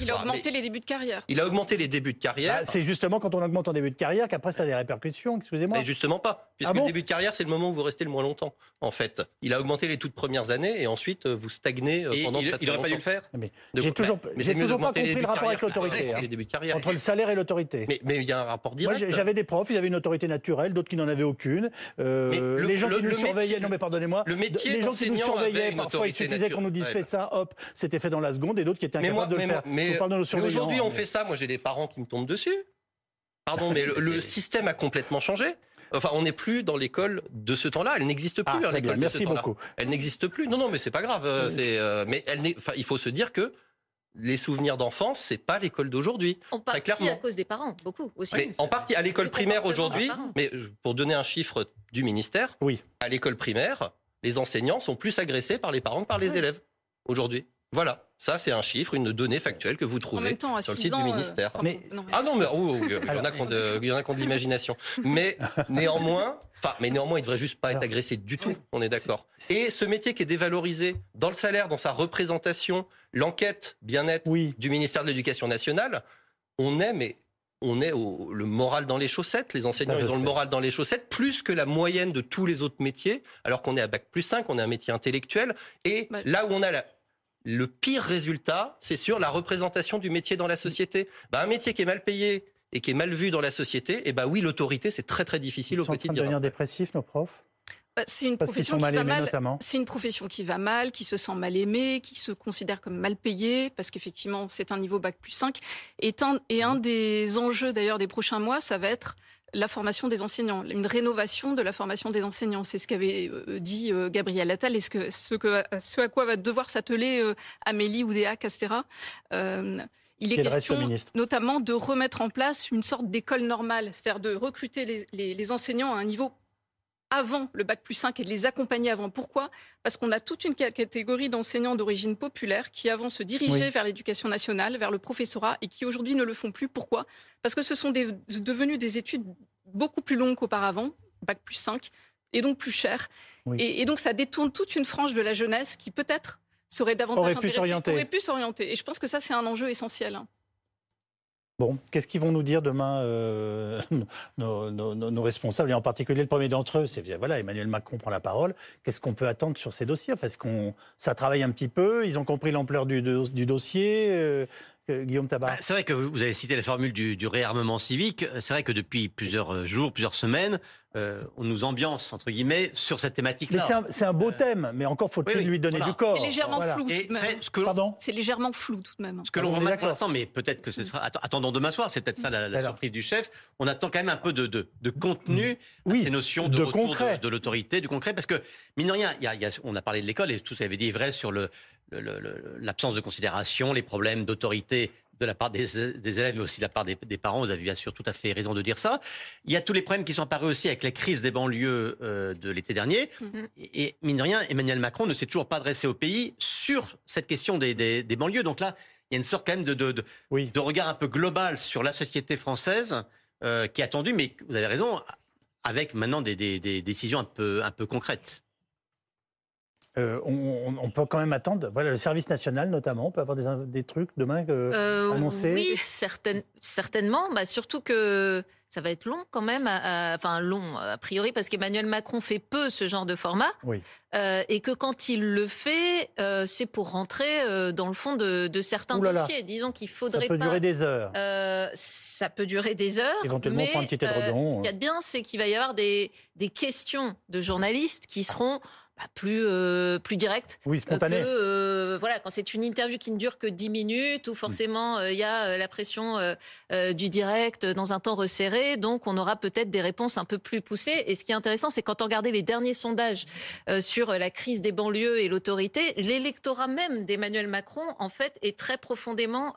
Il a Ah, augmenté les débuts de carrière. il a augmenté les débuts de carrière. Bah, c'est justement quand on augmente en début de carrière qu'après ça a des répercussions. Excusez-moi. Mais justement pas, puisque Ah bon le début de carrière, c'est le moment où vous restez le moins longtemps, en fait. Il a augmenté les toutes premières années et ensuite euh, vous stagnez euh, Et pendant il, très, il aurait pas dû le longtemps. faire Mais j'ai bah, toujours, mais j'ai c'est mieux toujours pas compris le rapport avec l'autorité. hein. les débuts de carrière. Entre le salaire et l'autorité. Mais, mais il y a un rapport direct. j'avais des profs, ils avaient une autorité naturelle, d'autres qui n'en avaient aucune. Euh, les gens le- qui nous le surveillaient, métier- non mais pardonnez-moi, le métier les gens qui nous surveillaient, parfois il suffisait qu'on nous dise fais ça, hop, c'était fait dans la seconde, et d'autres qui étaient incapables de le faire. Mais- Je parle de nos mais surveillants, aujourd'hui, on mais- fait ça. Moi, j'ai des parents qui me tombent dessus. Pardon, mais le, le système a complètement changé. Enfin, on n'est plus dans l'école de ce temps-là. Elle n'existe plus, Ah, hein, de merci ce temps-là. beaucoup. Elle n'existe plus. Non, non, mais c'est pas grave. euh, euh, mais elle n'est- enfin, il faut se dire que les souvenirs d'enfance, c'est pas l'école d'aujourd'hui. En partie clairement. à cause des parents, beaucoup aussi. Mais en partie à l'école Le primaire aujourd'hui, mais pour donner un chiffre du ministère, Oui. à l'école primaire, les enseignants sont plus agressés par les parents que par les Ouais. élèves aujourd'hui. Voilà, ça c'est un chiffre, une donnée factuelle que vous En trouvez. même temps, à sur le 6 site du ans, euh, ministère. Mais- non. Ah non, mais oh, oh, il y en a Alors- qui ont de- il y en a qui ont de l'imagination. Mais néanmoins, enfin, mais néanmoins, il devrait juste pas être agressé du tout. On est d'accord. Et ce métier qui est dévalorisé dans le salaire, dans sa représentation, l'enquête bien-être Oui. du ministère de l'Éducation nationale, on est, mais on est au, le moral dans les chaussettes. Les enseignants, Ça, ils ont le moral dans les chaussettes, plus que la moyenne de tous les autres métiers, alors qu'on est à bac plus 5, on est un métier intellectuel. Et Bah- là où on a la- le pire résultat, c'est sur la représentation du métier dans la société. Bah, un métier qui est mal payé et qui est mal vu dans la société, et bah oui, l'autorité, c'est très très Ils difficile sont au en train de devenir dépressifs, nos profs, Bah, C'est une parce profession sont qui mal va mal. C'est une profession qui va mal, qui se sent mal aimée, qui se considère comme mal payée, parce qu'effectivement, c'est un niveau bac plus 5. Et un, et un des enjeux d'ailleurs des prochains mois, ça va être la formation des enseignants, une rénovation de la formation des enseignants. C'est ce qu'avait euh, dit euh, Gabriel Attal et ce, que, ce, que, ce à quoi va devoir s'atteler euh, Amélie Oudéa Castera. Euh, il est question notamment de remettre en place une sorte d'école normale, c'est-à-dire de recruter les, les- les enseignants à un niveau avant le bac plus 5 et de les accompagner avant. Pourquoi? Parce qu'on a toute une ca- catégorie d'enseignants d'origine populaire qui avant se dirigeaient Oui. vers l'éducation nationale, vers le professorat et qui aujourd'hui ne le font plus. Pourquoi? Parce que ce sont des, devenus des études beaucoup plus longues qu'auparavant, bac plus 5, et donc plus chères. Oui. Et, et donc ça détourne toute une frange de la jeunesse qui peut-être serait davantage Aurait pu intéressée, s'orienter. aurait pu s'orienter. Et je pense que ça c'est un enjeu essentiel. Bon, qu'est-ce qu'ils vont nous dire demain, euh, nos, responsables, et en particulier le premier d'entre eux, c'est voilà, Emmanuel Macron prend la parole. Qu'est-ce qu'on peut attendre sur ces dossiers? Enfin, Est-ce qu'on ça travaille un petit peu? Ils ont compris l'ampleur du, do- du dossier euh, Guillaume Tabar. Bah, c'est vrai que vous avez cité la formule du, du réarmement civique. C'est vrai que depuis plusieurs euh, jours, plusieurs semaines, euh, on nous ambiance, entre guillemets, sur cette Mais thématique-là. c'est un, c'est un beau thème, mais encore faut-il oui, oui, lui donner voilà. du corps. C'est légèrement Voilà. flou. Et tout de même. c'est ce que l'on Pardon C'est légèrement flou tout de même. Ce que Ah, l'on mal d'accord. pour l'instant, mais peut-être que ce sera. Attendons demain soir, c'est peut-être ça la, surprise du chef. On attend quand même un peu de, de- de contenu à Oui, ces notions de, de retour concret. de, de l'autorité, du concret, parce que mine de rien, il y a- il y a- on a parlé de l'école et tout ça avait dit est vrai sur le- l'absence de considération, les problèmes d'autorité de la part des, des élèves, mais aussi de la part des, des parents. Vous avez bien sûr tout à fait raison de dire ça. Il y a tous les problèmes qui sont apparus aussi avec la crise des banlieues euh, de l'été dernier. Mhm. Et, et mine de rien, Emmanuel Macron ne s'est toujours pas adressé au pays sur cette question des, des- des banlieues. Donc là, il y a une sorte quand même de, de- de- Oui. de regard un peu global sur la société française euh, qui est attendu, mais vous avez raison, avec maintenant des, des- des décisions un peu, un peu concrètes. Euh, on, peut quand même attendre. Voilà, le service national notamment, on peut avoir des, des trucs demain. que- Euh, annoncé Oui, certaine- certainement. Bah, surtout que ça va être long quand même, à- à- enfin long a priori, parce qu'Emmanuel Macron fait peu ce genre de format, Oui. euh, et que quand il le fait, euh, c'est pour rentrer euh, dans le fond de, de certains là. dossiers. Disons qu'il Ça faudrait peut pas. durer des heures. Euh, ça peut durer des heures. Éventuellement, mais, prendre un petit euh, ce qu'il y a de bien, c'est qu'il va y avoir des, des questions de journalistes qui seront bah, plus, euh, plus directes. Oui, spontané. que, euh, voilà, quand c'est une interview qui ne dure que 10 minutes, où forcément euh, il y a euh, la pression du direct dans un temps resserré, donc on aura peut-être des réponses un peu plus poussées. Et ce qui est intéressant, c'est quand on regardait les derniers sondages sur la crise des banlieues et l'autorité, l'électorat même d'Emmanuel Macron, en fait, est très profondément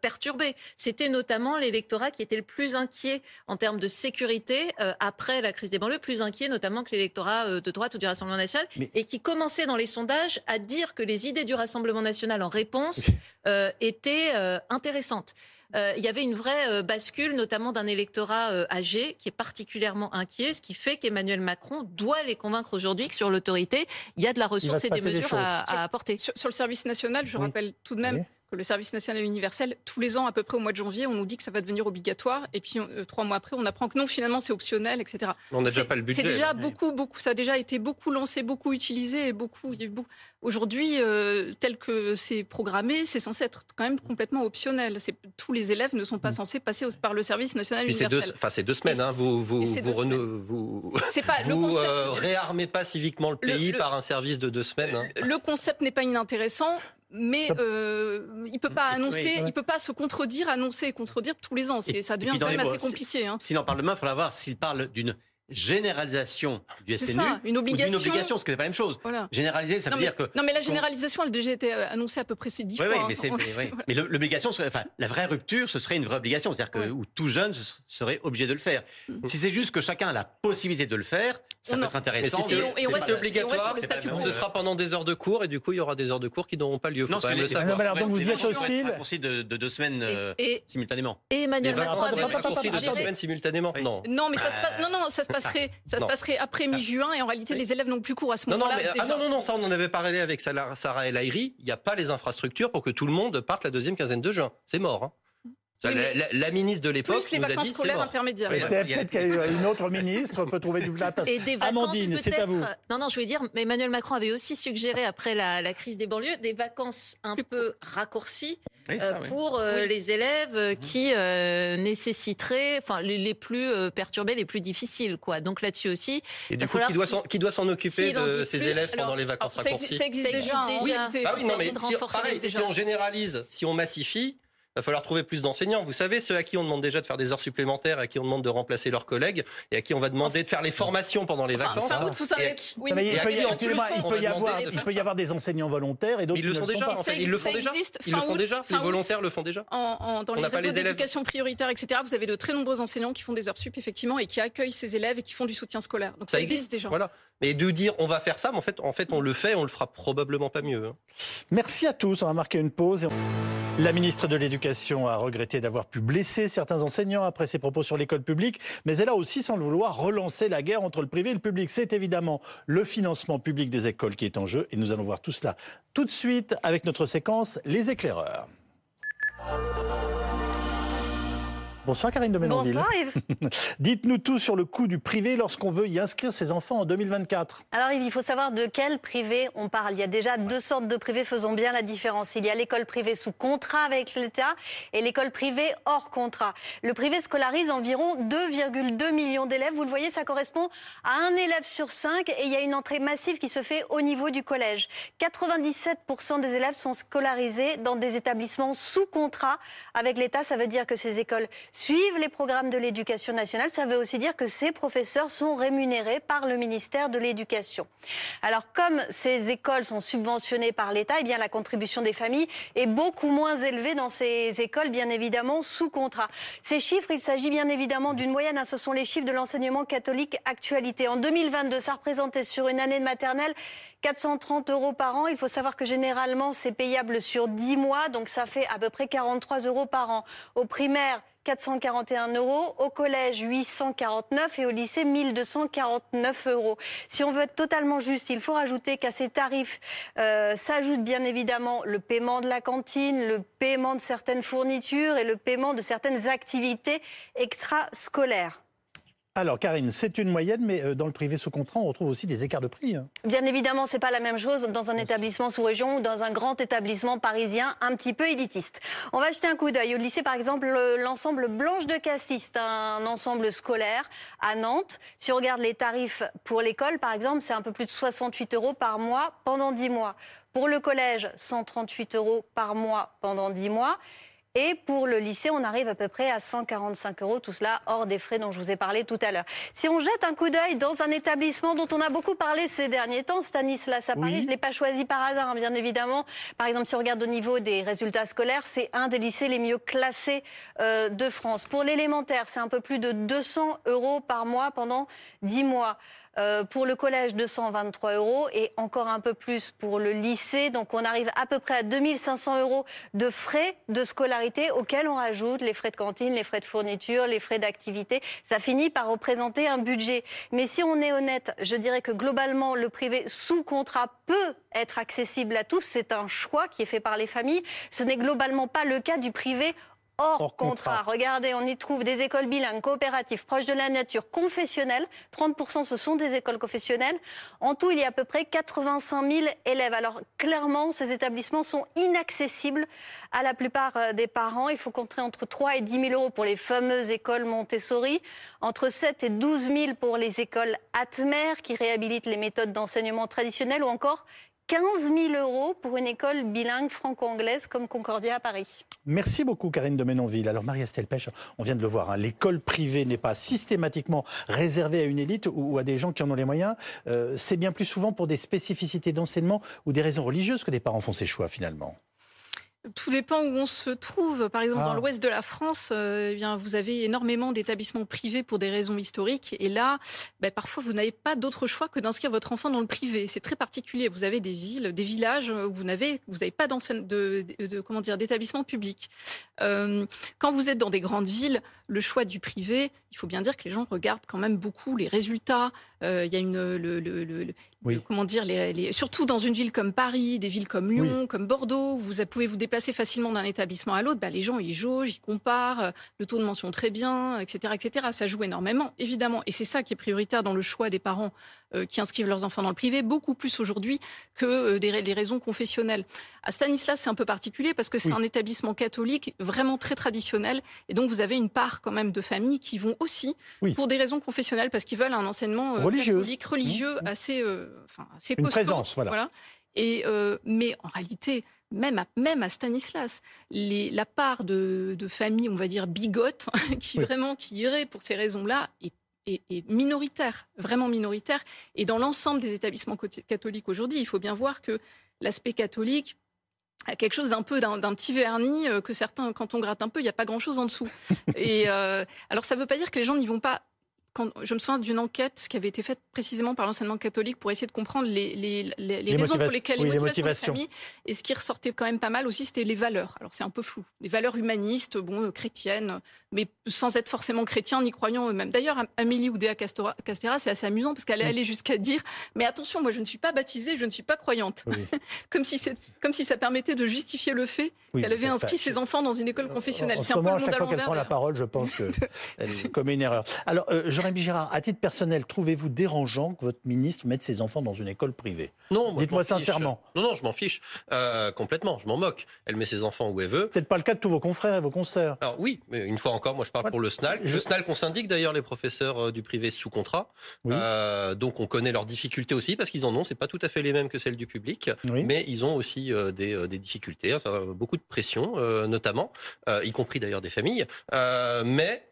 perturbé. C'était notamment l'électorat qui était le plus inquiet en termes de sécurité euh, après la crise des banlieues, plus inquiet notamment que l'électorat euh, de droite ou du Rassemblement national, Mais- et qui commençait dans les sondages à dire que les idées du Rassemblement national en réponse euh, étaient euh, intéressantes. euh, il y avait une vraie euh, bascule, notamment d'un électorat euh, âgé qui est particulièrement inquiet, ce qui fait qu'Emmanuel Macron doit les convaincre aujourd'hui que sur l'autorité, il y a de la ressource et des mesures à, à apporter. Sur, sur le service national, je Oui. rappelle tout de même Oui. Que le service national universel, tous les ans, à peu près au mois de janvier, on nous dit que ça va devenir obligatoire. Et puis, euh, trois mois après, on apprend que non, finalement, c'est optionnel, etc. On n'a déjà pas le budget. C'est déjà beaucoup, beaucoup. Ça a déjà été beaucoup lancé, beaucoup utilisé et beaucoup. Aujourd'hui, euh, tel que c'est programmé, c'est censé être quand même complètement optionnel. Tous les élèves ne sont pas censés passer au- par le service national Puis universel. enfin c'est deux semaines. Hein. Vous vous vous, vous, le concept. euh, réarmez pas civiquement le Le- pays le- par un service de deux semaines. hein. Le concept n'est pas inintéressant, mais Ça- euh, il peut pas annoncer, oui. il peut pas se contredire, annoncer et contredire tous les ans. Et- Ça devient quand même assez compliqué. hein. S'il en parle demain, il faudra voir s'il parle d'une généralisation du C'est SNU ça, une ou d'une obligation. obligation, ce qui n'est pas la même chose. Voilà. Généraliser, ça Non veut mais, dire que non, mais la généralisation, elle a déjà été euh, annoncée à peu près ces dix Oui, fois. oui, hein. mais, On- oui. Mais l'obligation, enfin, la vraie rupture, ce serait une vraie obligation, c'est-à-dire que Ouais. où tout jeune se- serait obligé de le faire. Mhm. Si c'est juste que chacun a la possibilité de le faire, ça On peut être intéressant. Mais si c'est on- on si on obligatoire, pas quo. ce sera pendant des heures de cours et du coup il y aura des heures de cours qui n'auront pas lieu. Faut Non, même le savoir. mais alors, donc, vous êtes hostile un raccourci de, de deux semaines euh, simultanément. et Emmanuel Macron va- avait pas- pas- aussi pas- pas- pas- suggéré- deux semaines simultanément. Non. Non, mais ça se passe. Non, non, ça se passerait. Ça se passerait après mi-juin et en réalité, les élèves n'ont plus cours à ce moment-là. ah non, non, non, ça on en avait parlé avec Sarah El Haïry. Il n'y a pas les infrastructures pour que tout le monde parte la deuxième quinzaine de juin. C'est mort. hein. Ça, la, mais- la- la ministre de l'époque Plus les nous a vacances dit c'est mort. intermédiaires. Peut-être qu'une autre ministre peut trouver du place. Et des vacances Amandine, c'est à vous. peut-être. Non, non, je voulais dire, mais Emmanuel Macron avait aussi suggéré, après la, la crise des banlieues, des vacances un peu raccourcies Oui, euh, oui. pour euh, Oui. les élèves euh, qui euh, nécessiteraient, enfin, les, les plus perturbés, les plus difficiles, quoi. Donc là-dessus aussi, Et du coup, qui doit si- s'en- qui doit s'en occuper de plus, élèves alors- pendant les vacances Alors, ça, existe- raccourcies ça existe Ça existe déjà. hein. déjà. Ah Bah non, mais si, pareil, on généralise, si on massifie, va falloir trouver plus d'enseignants. Vous savez, ceux à qui on demande déjà de faire des heures supplémentaires, à qui on demande de remplacer leurs collègues, et à qui on va demander de faire les formations pendant les Enfin, vacances. Et à oui, mais Et il peut y, plus, il peut avoir, demander de il faire peut y ça avoir des enseignants volontaires et d'autres Ils le qui sont le déjà, sont en pas. fait. Ils le font ça déjà. existe Ils le font déjà. Les volontaires le font déjà. En, en- dans On les réseaux d'éducation prioritaire, etc., vous avez de très nombreux enseignants qui font des heures sup, effectivement, et qui accueillent ces élèves et qui font du soutien scolaire. Donc ça, Ça existe existe déjà. Voilà. Mais de dire on va faire ça, mais en fait, en fait, on le fait, on le fera probablement pas mieux. hein. Merci à tous. On va marquer une pause. et on- La ministre de l'Éducation a regretté d'avoir pu blesser certains enseignants après ses propos sur l'école publique, mais elle a aussi, sans le vouloir, relancé la guerre entre le privé et le public. C'est évidemment le financement public des écoles qui est en jeu et nous allons voir tout cela tout de suite avec notre séquence Les éclaireurs. Bonsoir Karine de. Bonsoir Yves. Dites-nous tout sur le coût du privé lorsqu'on veut y inscrire ses enfants en 2024. Alors Yves, il faut savoir de quel privé on parle. Il y a déjà deux sortes de privés, faisons bien la différence. Il y a l'école privée sous contrat avec l'État et l'école privée hors contrat. Le privé scolarise environ 2,2 millions d'élèves. Vous le voyez, ça correspond à un élève sur cinq et il y a une entrée massive qui se fait au niveau du collège. 97% des élèves sont scolarisés dans des établissements sous contrat avec l'État. Ça veut dire que ces écoles suivent les programmes de l'éducation nationale. Ça veut aussi dire que ces professeurs sont rémunérés par le ministère de l'Éducation. Alors, comme ces écoles sont subventionnées par l'État, eh bien, la contribution des familles est beaucoup moins élevée dans ces écoles, bien évidemment, sous contrat. Ces chiffres, il s'agit bien évidemment d'une moyenne. hein. Ce sont les chiffres de l'enseignement catholique actualité. En 2022, ça représentait sur une année de maternelle 430 euros par an. Il faut savoir que généralement, c'est payable sur 10 mois, donc ça fait à peu près 43 euros par an. Au primaire, 441 euros, au collège 849 et au lycée 1249 euros. Si on veut être totalement juste, il faut rajouter qu'à ces tarifs euh, s'ajoute bien évidemment le paiement de la cantine, le paiement de certaines fournitures et le paiement de certaines activités extrascolaires. Alors Karine, c'est une moyenne, mais euh, dans le privé sous contrat, on retrouve aussi des écarts de prix. hein. Bien évidemment, c'est pas la même chose dans un établissement sous région ou dans un grand établissement parisien un petit peu élitiste. On va jeter un coup d'œil au lycée, par exemple, le- l'ensemble Blanche de Cassis, c'est un ensemble scolaire à Nantes. Si on regarde les tarifs pour l'école, par exemple, c'est un peu plus de 68 euros par mois pendant 10 mois. Pour le collège, 138 euros par mois pendant 10 mois. Et pour le lycée, on arrive à peu près à 145 euros, tout cela hors des frais dont je vous ai parlé tout à l'heure. Si on jette un coup d'œil dans un établissement dont on a beaucoup parlé ces derniers temps, Stanislas à Paris, Oui. je ne l'ai pas choisi par hasard, hein, bien évidemment. Par exemple, si on regarde au niveau des résultats scolaires, c'est un des lycées les mieux classés euh, de France. Pour l'élémentaire, c'est un peu plus de 200 euros par mois pendant 10 mois. Euh, pour le collège, 223 euros et encore un peu plus pour le lycée. Donc on arrive à peu près à 2500 euros de frais de scolarité auxquels on rajoute les frais de cantine, les frais de fourniture, les frais d'activité. Ça finit par représenter un budget. Mais si on est honnête, je dirais que globalement, le privé sous contrat peut être accessible à tous. C'est un choix qui est fait par les familles. Ce n'est globalement pas le cas du privé hors, contrat. Regardez, on y trouve des écoles bilingues, coopératives, proches de la nature, confessionnelles. 30% ce sont des écoles confessionnelles. En tout, il y a à peu près 85 000 élèves. Alors clairement, ces établissements sont inaccessibles à la plupart euh, des parents. Il faut compter entre 3 et 10 000 euros pour les fameuses écoles Montessori, entre 7 et 12 000 pour les écoles Atmer qui réhabilitent les méthodes d'enseignement traditionnelles ou encore 15 000 euros pour une école bilingue franco-anglaise comme Concordia à Paris. Merci beaucoup Karine de Ménonville. Alors Marie-Estelle Pêche, on vient de le voir, hein, l'école privée n'est pas systématiquement réservée à une élite ou à des gens qui en ont les moyens. Euh, c'est bien plus souvent pour des spécificités d'enseignement ou des raisons religieuses que des parents font ces choix finalement. Tout dépend où on se trouve. Par exemple, dans ah. l'ouest de la France, euh, eh bien, vous avez énormément d'établissements privés pour des raisons historiques. Et là, ben, parfois, vous n'avez pas d'autre choix que d'inscrire votre enfant dans le privé. C'est très particulier. Vous avez des villes, des villages où vous n'avez vous n'avez pas de, de, de, comment dire d'établissement public. Euh, quand vous êtes dans des grandes villes, le choix du privé, il faut bien dire que les gens regardent quand même beaucoup les résultats. Euh, il y a une, le, le, le, comment dire, les, les, surtout dans une ville comme Paris, des villes comme Lyon, comme Bordeaux, vous pouvez vous déplacer facilement d'un établissement à l'autre. Bah, les gens ils jaugent, ils comparent, euh, le taux de mention très bien, etc., etc. Ça joue énormément, évidemment, et c'est ça qui est prioritaire dans le choix des parents euh, qui inscrivent leurs enfants dans le privé, beaucoup plus aujourd'hui que euh, des, raisons confessionnelles. À Stanislas, c'est un peu particulier parce que c'est un établissement catholique vraiment très traditionnel, et donc vous avez une part quand même de familles qui vont aussi pour des raisons confessionnelles parce qu'ils veulent un enseignement euh, catholique religieux mmh, mmh. assez, enfin, assez une présence, voilà. Et mais en réalité, même à, même à Stanislas, les, la part de, de familles, on va dire, bigotes, qui vraiment qui irait pour ces raisons-là, est est, minoritaire, vraiment minoritaire. Et dans l'ensemble des établissements catholiques aujourd'hui, il faut bien voir que l'aspect catholique a quelque chose d'un peu d'un petit vernis euh, que certains, quand on gratte un peu, il n'y a pas grand-chose en dessous. Et euh, alors ça ne veut pas dire que les gens n'y vont pas quand, je me souviens d'une enquête qui avait été faite précisément par l'enseignement catholique pour essayer de comprendre les, les, les, les raisons pour lesquelles les motivations, familles. Et ce qui ressortait quand même pas mal aussi, c'était les valeurs. Alors c'est un peu flou. Des valeurs humanistes, bon, euh, chrétiennes, mais sans être forcément chrétiens ni croyants eux-mêmes. D'ailleurs, Amélie Oudéa Castera, c'est assez amusant parce qu'elle est allée jusqu'à dire Mais attention, moi je ne suis pas baptisée, je ne suis pas croyante. comme, si comme si ça permettait de justifier le fait qu'elle avait inscrit ses enfants dans une école confessionnelle. C'est un peu le monde chaque fois qu'elle prend la parole, je pense qu'elle commet une erreur. Alors, euh, Jérémy Girard, à titre personnel, trouvez-vous dérangeant que votre ministre mette ses enfants dans une école privée? Non, dites-moi sincèrement. Non, non, je m'en fiche euh, complètement. Je m'en moque. Elle met ses enfants où elle veut. Peut-être pas le cas de tous vos confrères et vos consoeurs. Alors oui, mais une fois encore, moi je parle pour le SNAL. Le SNAL qu'on syndique d'ailleurs les professeurs euh, du privé sous contrat. Euh, donc on connaît leurs difficultés aussi parce qu'ils en ont. C'est pas tout à fait les mêmes que celles du public, mais ils ont aussi des, des, difficultés. Hein. Ça a beaucoup de pression, notamment, y compris d'ailleurs des familles. mais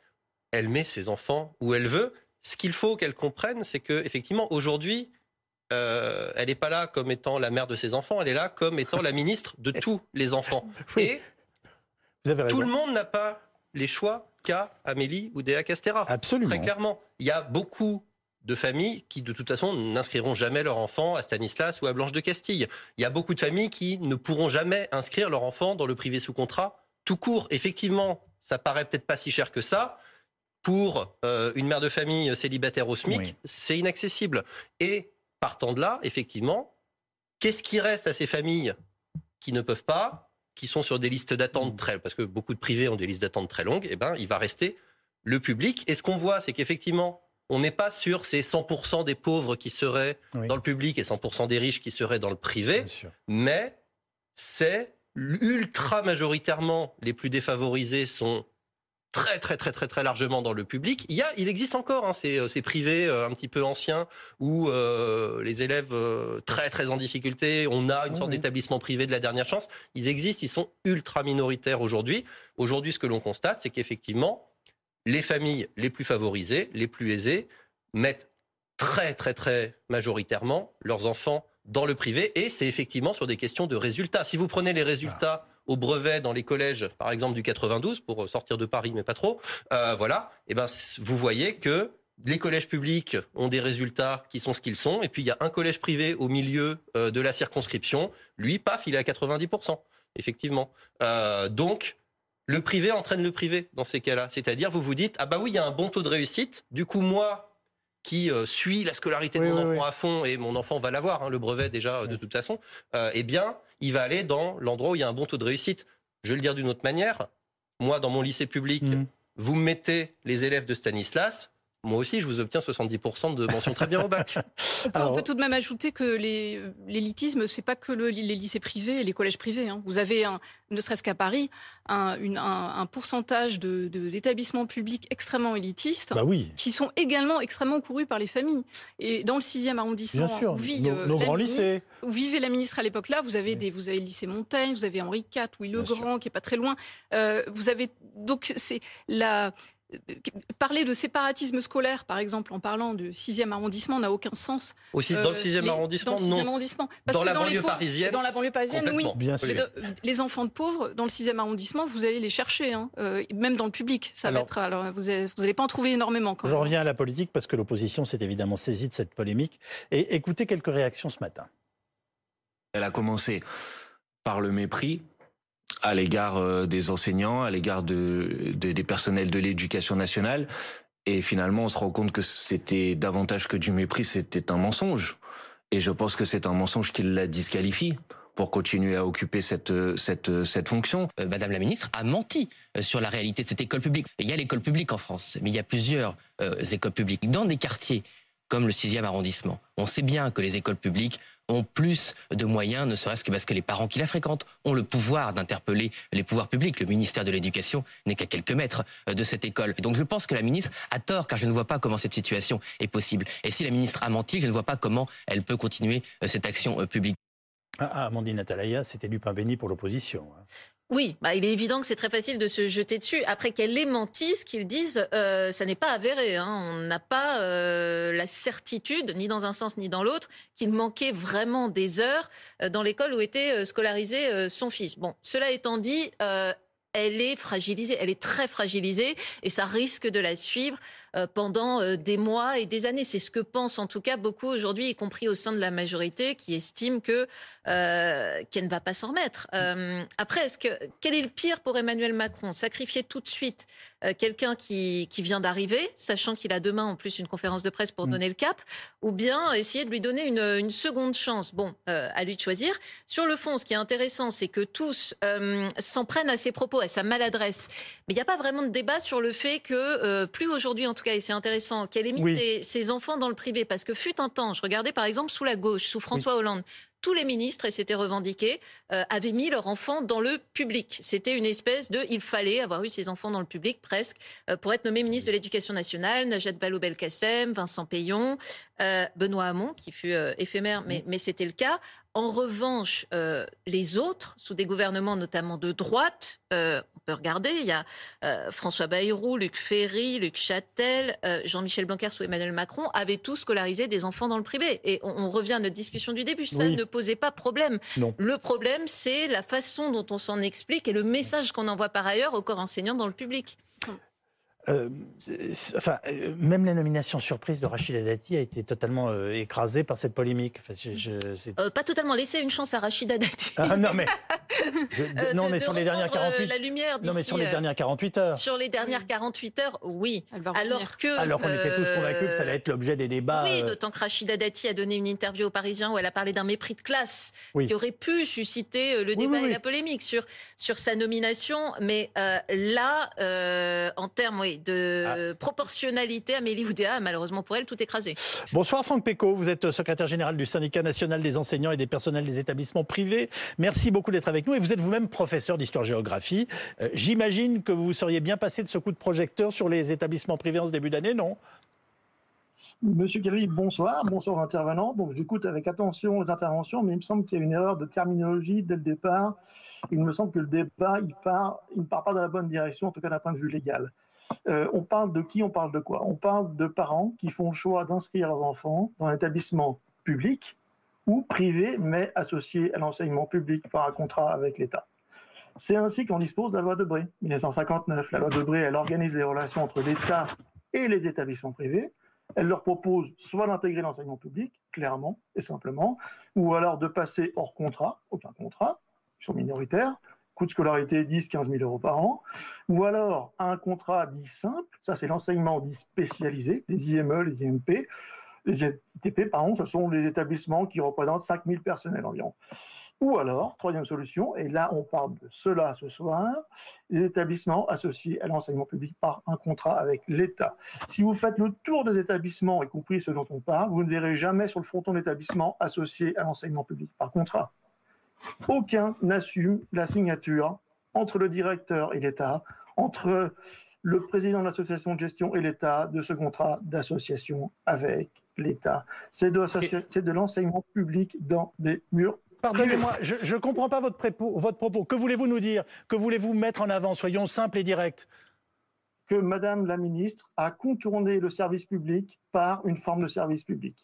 elle met ses enfants où elle veut ce qu'il faut qu'elle comprenne, c'est que effectivement aujourd'hui, euh, elle n'est pas là comme étant la mère de ses enfants, elle est là comme étant la ministre de tous les enfants. Et tout le monde n'a pas les choix qu'a Amélie ou Déa Castera. Absolument. Très clairement. Il y a beaucoup de familles qui, de toute façon, n'inscriront jamais leur enfant à Stanislas ou à Blanche de Castille. Il y a beaucoup de familles qui ne pourront jamais inscrire leur enfant dans le privé sous contrat tout court. Effectivement, ça paraît peut-être pas si cher que ça, pour euh, une mère de famille célibataire au SMIC, c'est inaccessible. Et partant de là, effectivement, qu'est-ce qui reste à ces familles qui ne peuvent pas, qui sont sur des listes d'attente mm. très, parce que beaucoup de privés ont des listes d'attente très longues, eh ben, il va rester le public. Et ce qu'on voit, c'est qu'effectivement, on n'est pas sur ces 100% des pauvres qui seraient dans le public et 100% des riches qui seraient dans le privé, mais c'est ultra majoritairement les plus défavorisés sont très très très très très largement dans le public. Il y a, il existe encore hein, ces, euh, ces, privés euh, un petit peu anciens où euh, les élèves très très en difficulté, on a une sorte d'établissement privé de la dernière chance. Ils existent, ils sont ultra minoritaires aujourd'hui. Aujourd'hui, ce que l'on constate, c'est qu'effectivement, les familles les plus favorisées, les plus aisées, mettent très très très majoritairement leurs enfants dans le privé et c'est effectivement sur des questions de résultats. Si vous prenez les résultats au brevet dans les collèges, par exemple du 92, pour sortir de Paris, mais pas trop, euh, voilà, et eh ben vous voyez que les collèges publics ont des résultats qui sont ce qu'ils sont, et puis il y a un collège privé au milieu euh, de la circonscription. Lui, paf, il est à 90%, effectivement. Euh, donc, le privé entraîne le privé dans ces cas-là. C'est-à-dire, vous vous dites, ah bah oui, il y a un bon taux de réussite. Du coup, moi, qui euh, suis la scolarité de mon enfant à fond, et mon enfant va l'avoir, hein, le brevet déjà, de toute façon, eh bien, il va aller dans l'endroit où il y a un bon taux de réussite. Je vais le dire d'une autre manière. Moi, dans mon lycée public, mmh. vous mettez les élèves de Stanislas, moi aussi, je vous obtiens 70% de mention très bien au bac. on, peut, tout de même ajouter que l'élitisme, c'est pas que les lycées privés et les collèges privés. Hein. Vous avez, un, ne serait-ce qu'à Paris, un, pourcentage d'établissements de, publics extrêmement élitistes bah qui sont également extrêmement courus par les familles. Et dans le 6e arrondissement, Bien où, vit, nos, euh, grands lycées. où vivait la ministre à l'époque là, vous avez, des, vous avez le lycée Montaigne, vous avez Henri IV, Louis le Grand, qui est pas très loin. Euh, vous avez donc c'est la Parler de séparatisme scolaire, par exemple, en parlant du 6e arrondissement, n'a aucun sens. Aussi dans le 6e euh, arrondissement, dans le 6e Arrondissement. dans la banlieue parisienne Dans la banlieue parisienne, oui. Bien sûr. Les enfants de pauvres, dans le 6e arrondissement, vous allez les chercher, hein. euh, même dans le public. Ça va être, alors, vous n'allez pas en trouver énormément. Quand je reviens à la politique parce que l'opposition s'est évidemment saisie de cette polémique. Et écoutez quelques réactions ce matin. Elle a commencé par le mépris, à l'égard euh, des enseignants, à l'égard de, des personnels de l'éducation nationale. Et finalement, on se rend compte que c'était davantage que du mépris, c'était un mensonge. Et je pense que c'est un mensonge qui la disqualifie pour continuer à occuper cette cette cette fonction. Euh, Madame la ministre a menti euh, sur la réalité de cette école publique. Il y a l'école publique en France, mais il y a plusieurs écoles publiques dans des quartiers comme le 6e arrondissement. On sait bien que les écoles publiques ont plus de moyens, ne serait-ce que parce que les parents qui la fréquentent ont le pouvoir d'interpeller les pouvoirs publics. Le ministère de l'Éducation n'est qu'à quelques mètres euh, de cette école. donc je pense que la ministre a tort, car je ne vois pas comment cette situation est possible. Et si la ministre a menti, je ne vois pas comment elle peut continuer euh, cette action euh, publique. Ah, ah, Amandine Atalaya, c'était du pain béni pour l'opposition. Oui, bah, il est évident que c'est très facile de se jeter dessus. Après qu'elle ait menti, ce qu'ils disent, euh, ça n'est pas avéré. Hein. On n'a pas euh, la certitude, ni dans un sens ni dans l'autre, qu'il manquait vraiment des heures euh, dans l'école où était scolarisé son fils. Bon, cela étant dit, elle est fragilisée, elle est très fragilisée et ça risque de la suivre pendant euh, des mois et des années. C'est ce que pensent en tout cas beaucoup aujourd'hui, y compris au sein de la majorité, qui estiment que euh, qu'elle ne va pas s'en remettre. après, est-ce que quel est le pire pour Emmanuel Macron? Sacrifier tout de suite quelqu'un qui, qui vient d'arriver, sachant qu'il a demain en plus une conférence de presse pour mm. donner le cap, ou bien essayer de lui donner une, une seconde chance? Bon, à lui de choisir. Sur le fond, ce qui est intéressant, c'est que tous s'en prennent à ses propos, à sa maladresse. Mais il n'y a pas vraiment de débat sur le fait que plus aujourd'hui, en tout cas, et c'est intéressant, qu'elle ait mis ses, enfants dans le privé. Parce que fut un temps, je regardais par exemple sous la gauche, sous François Hollande, tous les ministres, et c'était revendiqué, euh, avaient mis leurs enfants dans le public. C'était une espèce de, il fallait avoir eu ses enfants dans le public presque euh, pour être nommé ministre de l'Éducation nationale. Najat Vallaud-Belkacem, Vincent Payon, euh, Benoît Hamon, qui fut éphémère, mais, mais c'était le cas. En revanche, les autres, sous des gouvernements notamment de droite, peut regarder, il y a François Bayrou, Luc Ferry, Luc Châtel, Jean-Michel Blanquer sous Emmanuel Macron, avaient tous scolarisé des enfants dans le privé. Et on, revient à notre discussion du début. Ça ne posait pas problème. Le problème, c'est la façon dont on s'en explique et le message qu'on envoie par ailleurs au corps enseignant dans le public. Euh, enfin, euh, même la nomination surprise de Rachida Dati a été totalement euh, écrasée par cette polémique. pas totalement. Laissez une chance à Rachida Dati. Ah, non, mais, non, mais sur les dernières 48 la lumière Non, mais sur les dernières 48 heures. Sur les dernières 48 heures, oui. Alors que. Alors qu'on était tous convaincus que ça allait être l'objet des débats. Oui, d'autant que Rachida Dati a donné une interview aux Parisiens où elle a parlé d'un mépris de classe qui aurait pu susciter le débat et la polémique sur, sur sa nomination. Mais là, en termes oui, de ah. proportionnalité, Amélie Oudéa a malheureusement pour elle tout écrasé. Bonsoir Franck Péco, vous êtes secrétaire général du syndicat national des enseignants et des personnels des établissements privés. Merci beaucoup d'être avec nous et vous êtes vous-même professeur d'histoire-géographie. Euh, j'imagine que vous seriez bien passé de ce coup de projecteur sur les établissements privés en ce début d'année, non? Monsieur Kelly, bonsoir, bonsoir aux intervenants. Donc j'écoute avec attention les interventions, mais il me semble qu'il y a une erreur de terminologie dès le départ. Il me semble que le débat, il, part, il ne part pas dans la bonne direction, en tout cas d'un point de vue légal. Euh, on parle de qui On parle de quoi? On parle de parents qui font le choix d'inscrire leurs enfants dans un établissement public ou privé, mais associé à l'enseignement public par un contrat avec l'État. C'est ainsi qu'on dispose de la loi de Bré, 1959. La loi de Bré, elle organise les relations entre l'État et les établissements privés. Elle leur propose soit d'intégrer l'enseignement public, clairement et simplement, ou alors de passer hors contrat, aucun contrat, ils sont coût de scolarité 10-15 000 euros par an, ou alors un contrat dit simple, ça c'est l'enseignement dit spécialisé, les IME, les IMP, les ITP, pardon, ce sont les établissements qui représentent 5 000 personnels environ. Ou alors, troisième solution, et là on parle de cela ce soir, les établissements associés à l'enseignement public par un contrat avec l'État. Si vous faites le tour des établissements, y compris ceux dont on parle, vous ne verrez jamais sur le fronton d'établissement associé à l'enseignement public par contrat. Aucun n'assume la signature entre le directeur et l'État, entre le président de l'association de gestion et l'État de ce contrat d'association avec l'État. C'est de, de l'enseignement public dans des murs Pardonnez-moi, je ne comprends pas votre. Votre propos. Que voulez-vous nous dire? Que voulez-vous mettre en avant? Soyons simples et directs. Que Madame la ministre a contourné le service public par une forme de service public.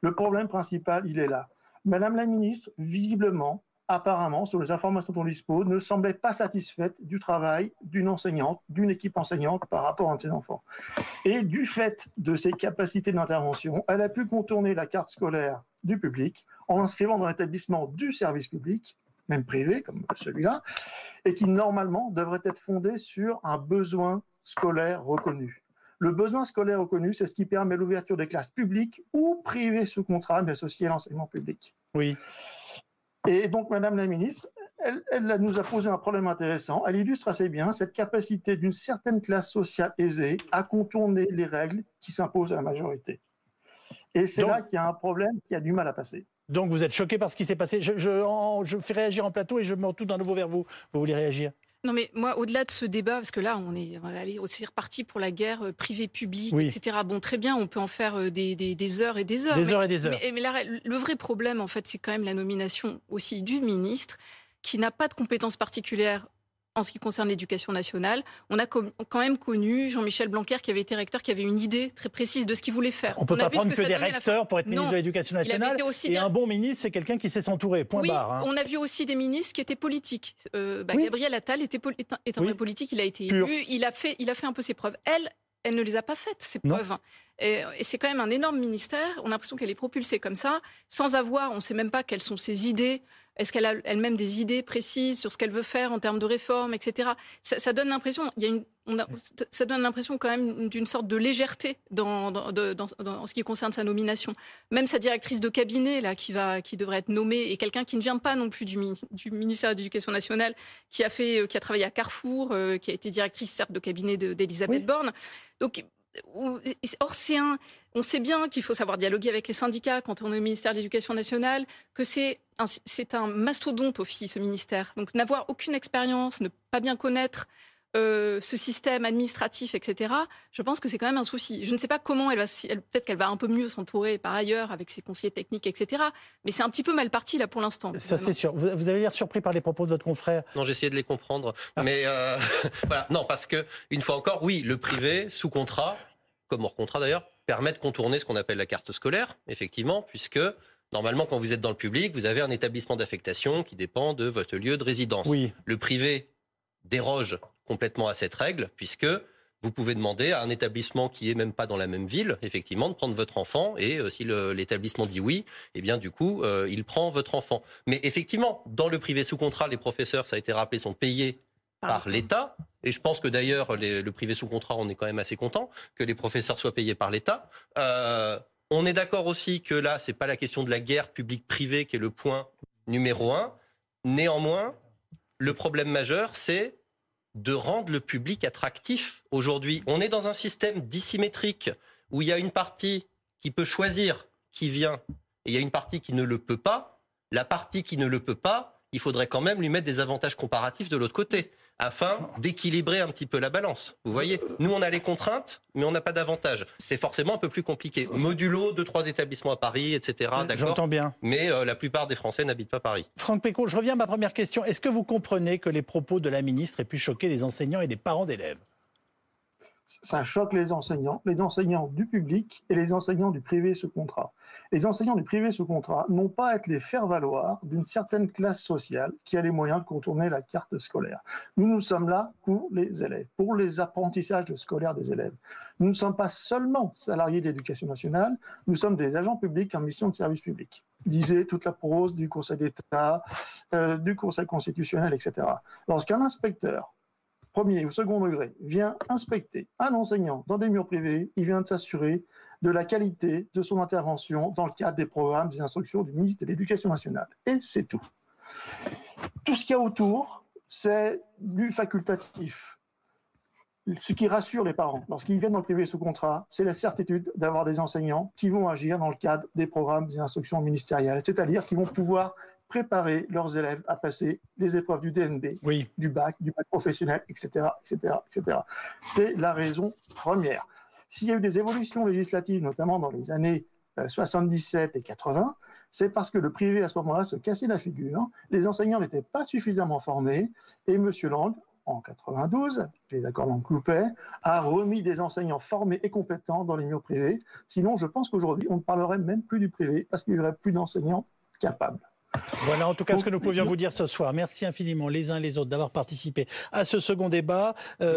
Le problème principal, il est là. Madame la ministre, visiblement, apparemment, sur les informations dont on dispose, ne semblait pas satisfaite du travail d'une enseignante, d'une équipe enseignante par rapport à un de ses enfants. Et du fait de ses capacités d'intervention, elle a pu contourner la carte scolaire du public en inscrivant dans l'établissement du service public, même privé comme celui-là, et qui normalement devrait être fondé sur un besoin scolaire reconnu. Le besoin scolaire reconnu, c'est ce qui permet l'ouverture des classes publiques ou privées sous contrat, mais associées à l'enseignement public. Oui. Et donc, Madame la ministre, elle, nous a posé un problème intéressant. Elle illustre assez bien cette capacité d'une certaine classe sociale aisée à contourner les règles qui s'imposent à la majorité. Et c'est là qu'il y a un problème qui a du mal à passer. Donc vous êtes choqué par ce qui s'est passé. Je, je, fais réagir en plateau et je me retourne à nouveau vers vous. Vous voulez réagir? Non mais moi, au-delà de ce débat, parce que là, on est, aussi reparti pour la guerre euh, privée-publique, etc. Bon, très bien, on peut en faire euh, des, des, heures et des heures. Des heures et des heures. Mais, mais là, le vrai problème, en fait, c'est quand même la nomination aussi du ministre qui n'a pas de compétences particulières en ce qui concerne l'éducation nationale. On a quand même connu Jean-Michel Blanquer qui avait été recteur, qui avait une idée très précise de ce qu'il voulait faire. On ne peut pas prendre que, des recteurs pour être ministre de l'Éducation nationale. Et un bon ministre, c'est quelqu'un qui sait s'entourer. Point barre. Hein. On a vu aussi des ministres qui étaient politiques. Euh, bah, Gabriel Attal était est un vrai politique. Il a été élu. Il a fait, il a fait un peu ses preuves. Elle, elle ne les a pas faites, ces preuves. Et, c'est quand même un énorme ministère. On a l'impression qu'elle est propulsée comme ça, sans avoir, on ne sait même pas quelles sont ses idées. Est-ce qu'elle a elle-même des idées précises sur ce qu'elle veut faire en termes de réforme, etc. Ça, donne l'impression, il y a une, on a, ça donne l'impression quand même d'une sorte de légèreté dans, dans, dans, ce qui concerne sa nomination. Même sa directrice de cabinet là, qui va, qui devrait être nommée, et quelqu'un qui ne vient pas non plus du, du ministère de l'Éducation nationale, qui a fait, qui a travaillé à Carrefour, euh, qui a été directrice certes de cabinet d'Elisabeth Borne. Donc Or, on sait bien qu'il faut savoir dialoguer avec les syndicats quand on est au ministère de l'Éducation nationale, que c'est un, un mastodonte aussi, ce ministère. Donc, n'avoir aucune expérience, ne pas bien connaître euh, ce système administratif, etc., je pense que c'est quand même un souci. Je ne sais pas comment elle va, peut-être qu'elle va un peu mieux s'entourer par ailleurs avec ses conseillers techniques, etc., mais c'est un petit peu mal parti là pour l'instant. Ça, c'est sûr. Vous, vous, avez l'air surpris par les propos de votre confrère. Non, j'ai essayé de les comprendre. Ah. Mais euh, voilà, non, parce que, une fois encore, oui, le privé, sous contrat, comme hors contrat d'ailleurs, permet de contourner ce qu'on appelle la carte scolaire, effectivement, puisque Normalement, quand vous êtes dans le public, vous avez un établissement d'affectation qui dépend de votre lieu de résidence. Oui. Le privé déroge complètement à cette règle, puisque vous pouvez demander à un établissement qui est même pas dans la même ville, effectivement, de prendre votre enfant. Et euh, si l'établissement dit oui, eh bien, du coup, euh, il prend votre enfant. Mais effectivement, dans le privé sous contrat, les professeurs, ça a été rappelé, sont payés par l'État. Et je pense que d'ailleurs, le privé sous contrat, on est quand même assez content que les professeurs soient payés par l'État. Euh, on est d'accord aussi que là, c'est pas la question de la guerre publique-privée qui est le point numéro un. Néanmoins, le problème majeur, c'est de rendre le public attractif. Aujourd'hui, on est dans un système dissymétrique où il y a une partie qui peut choisir qui vient et il y a une partie qui ne le peut pas. La partie qui ne le peut pas, il faudrait quand même lui mettre des avantages comparatifs de l'autre côté afin d'équilibrer un petit peu la balance. Vous voyez, nous on a les contraintes, mais on n'a pas d'avantages. C'est forcément un peu plus compliqué. Modulo, deux, trois établissements à Paris, etc. J'entends bien. Mais euh, la plupart des Français n'habitent pas Paris. Franck Péco, je reviens à ma première question. Est-ce que vous comprenez que les propos de la ministre aient pu choquer les enseignants et des parents d'élèves? Ça choque les enseignants, les enseignants du public et les enseignants du privé sous contrat. Les enseignants du privé sous contrat n'ont pas à être les faire-valoir d'une certaine classe sociale qui a les moyens de contourner la carte scolaire. Nous, nous sommes là pour les élèves, pour les apprentissages scolaires des élèves. Nous ne sommes pas seulement salariés de l'éducation nationale, nous sommes des agents publics en mission de service public. Disait toute la prose du Conseil d'État, euh, du Conseil constitutionnel, etc. Lorsqu'un inspecteur premier ou second degré vient inspecter un enseignant dans des murs privés, il vient de s'assurer de la qualité de son intervention dans le cadre des programmes des instructions du ministre de l'Éducation nationale. Et c'est tout. Tout ce qu'il y a autour, c'est du facultatif. Ce qui rassure les parents lorsqu'ils viennent dans le privé sous contrat, c'est la certitude d'avoir des enseignants qui vont agir dans le cadre des programmes des instructions ministérielles, c'est-à-dire qui vont pouvoir préparer leurs élèves à passer les épreuves du DNB, du bac, du bac professionnel, etc., etc., etc. C'est la raison première. S'il y a eu des évolutions législatives, notamment dans les années 77 euh, et 80, c'est parce que le privé à ce moment-là se cassait la figure, les enseignants n'étaient pas suffisamment formés, et M. Lang, en 92, les accords Lang-Cloupet, a remis des enseignants formés et compétents dans les murs privés. Sinon, je pense qu'aujourd'hui, on ne parlerait même plus du privé parce qu'il n'y aurait plus d'enseignants capables. Voilà en tout cas ce que nous pouvions vous dire ce soir. Merci infiniment les uns les autres d'avoir participé à ce second débat. Euh,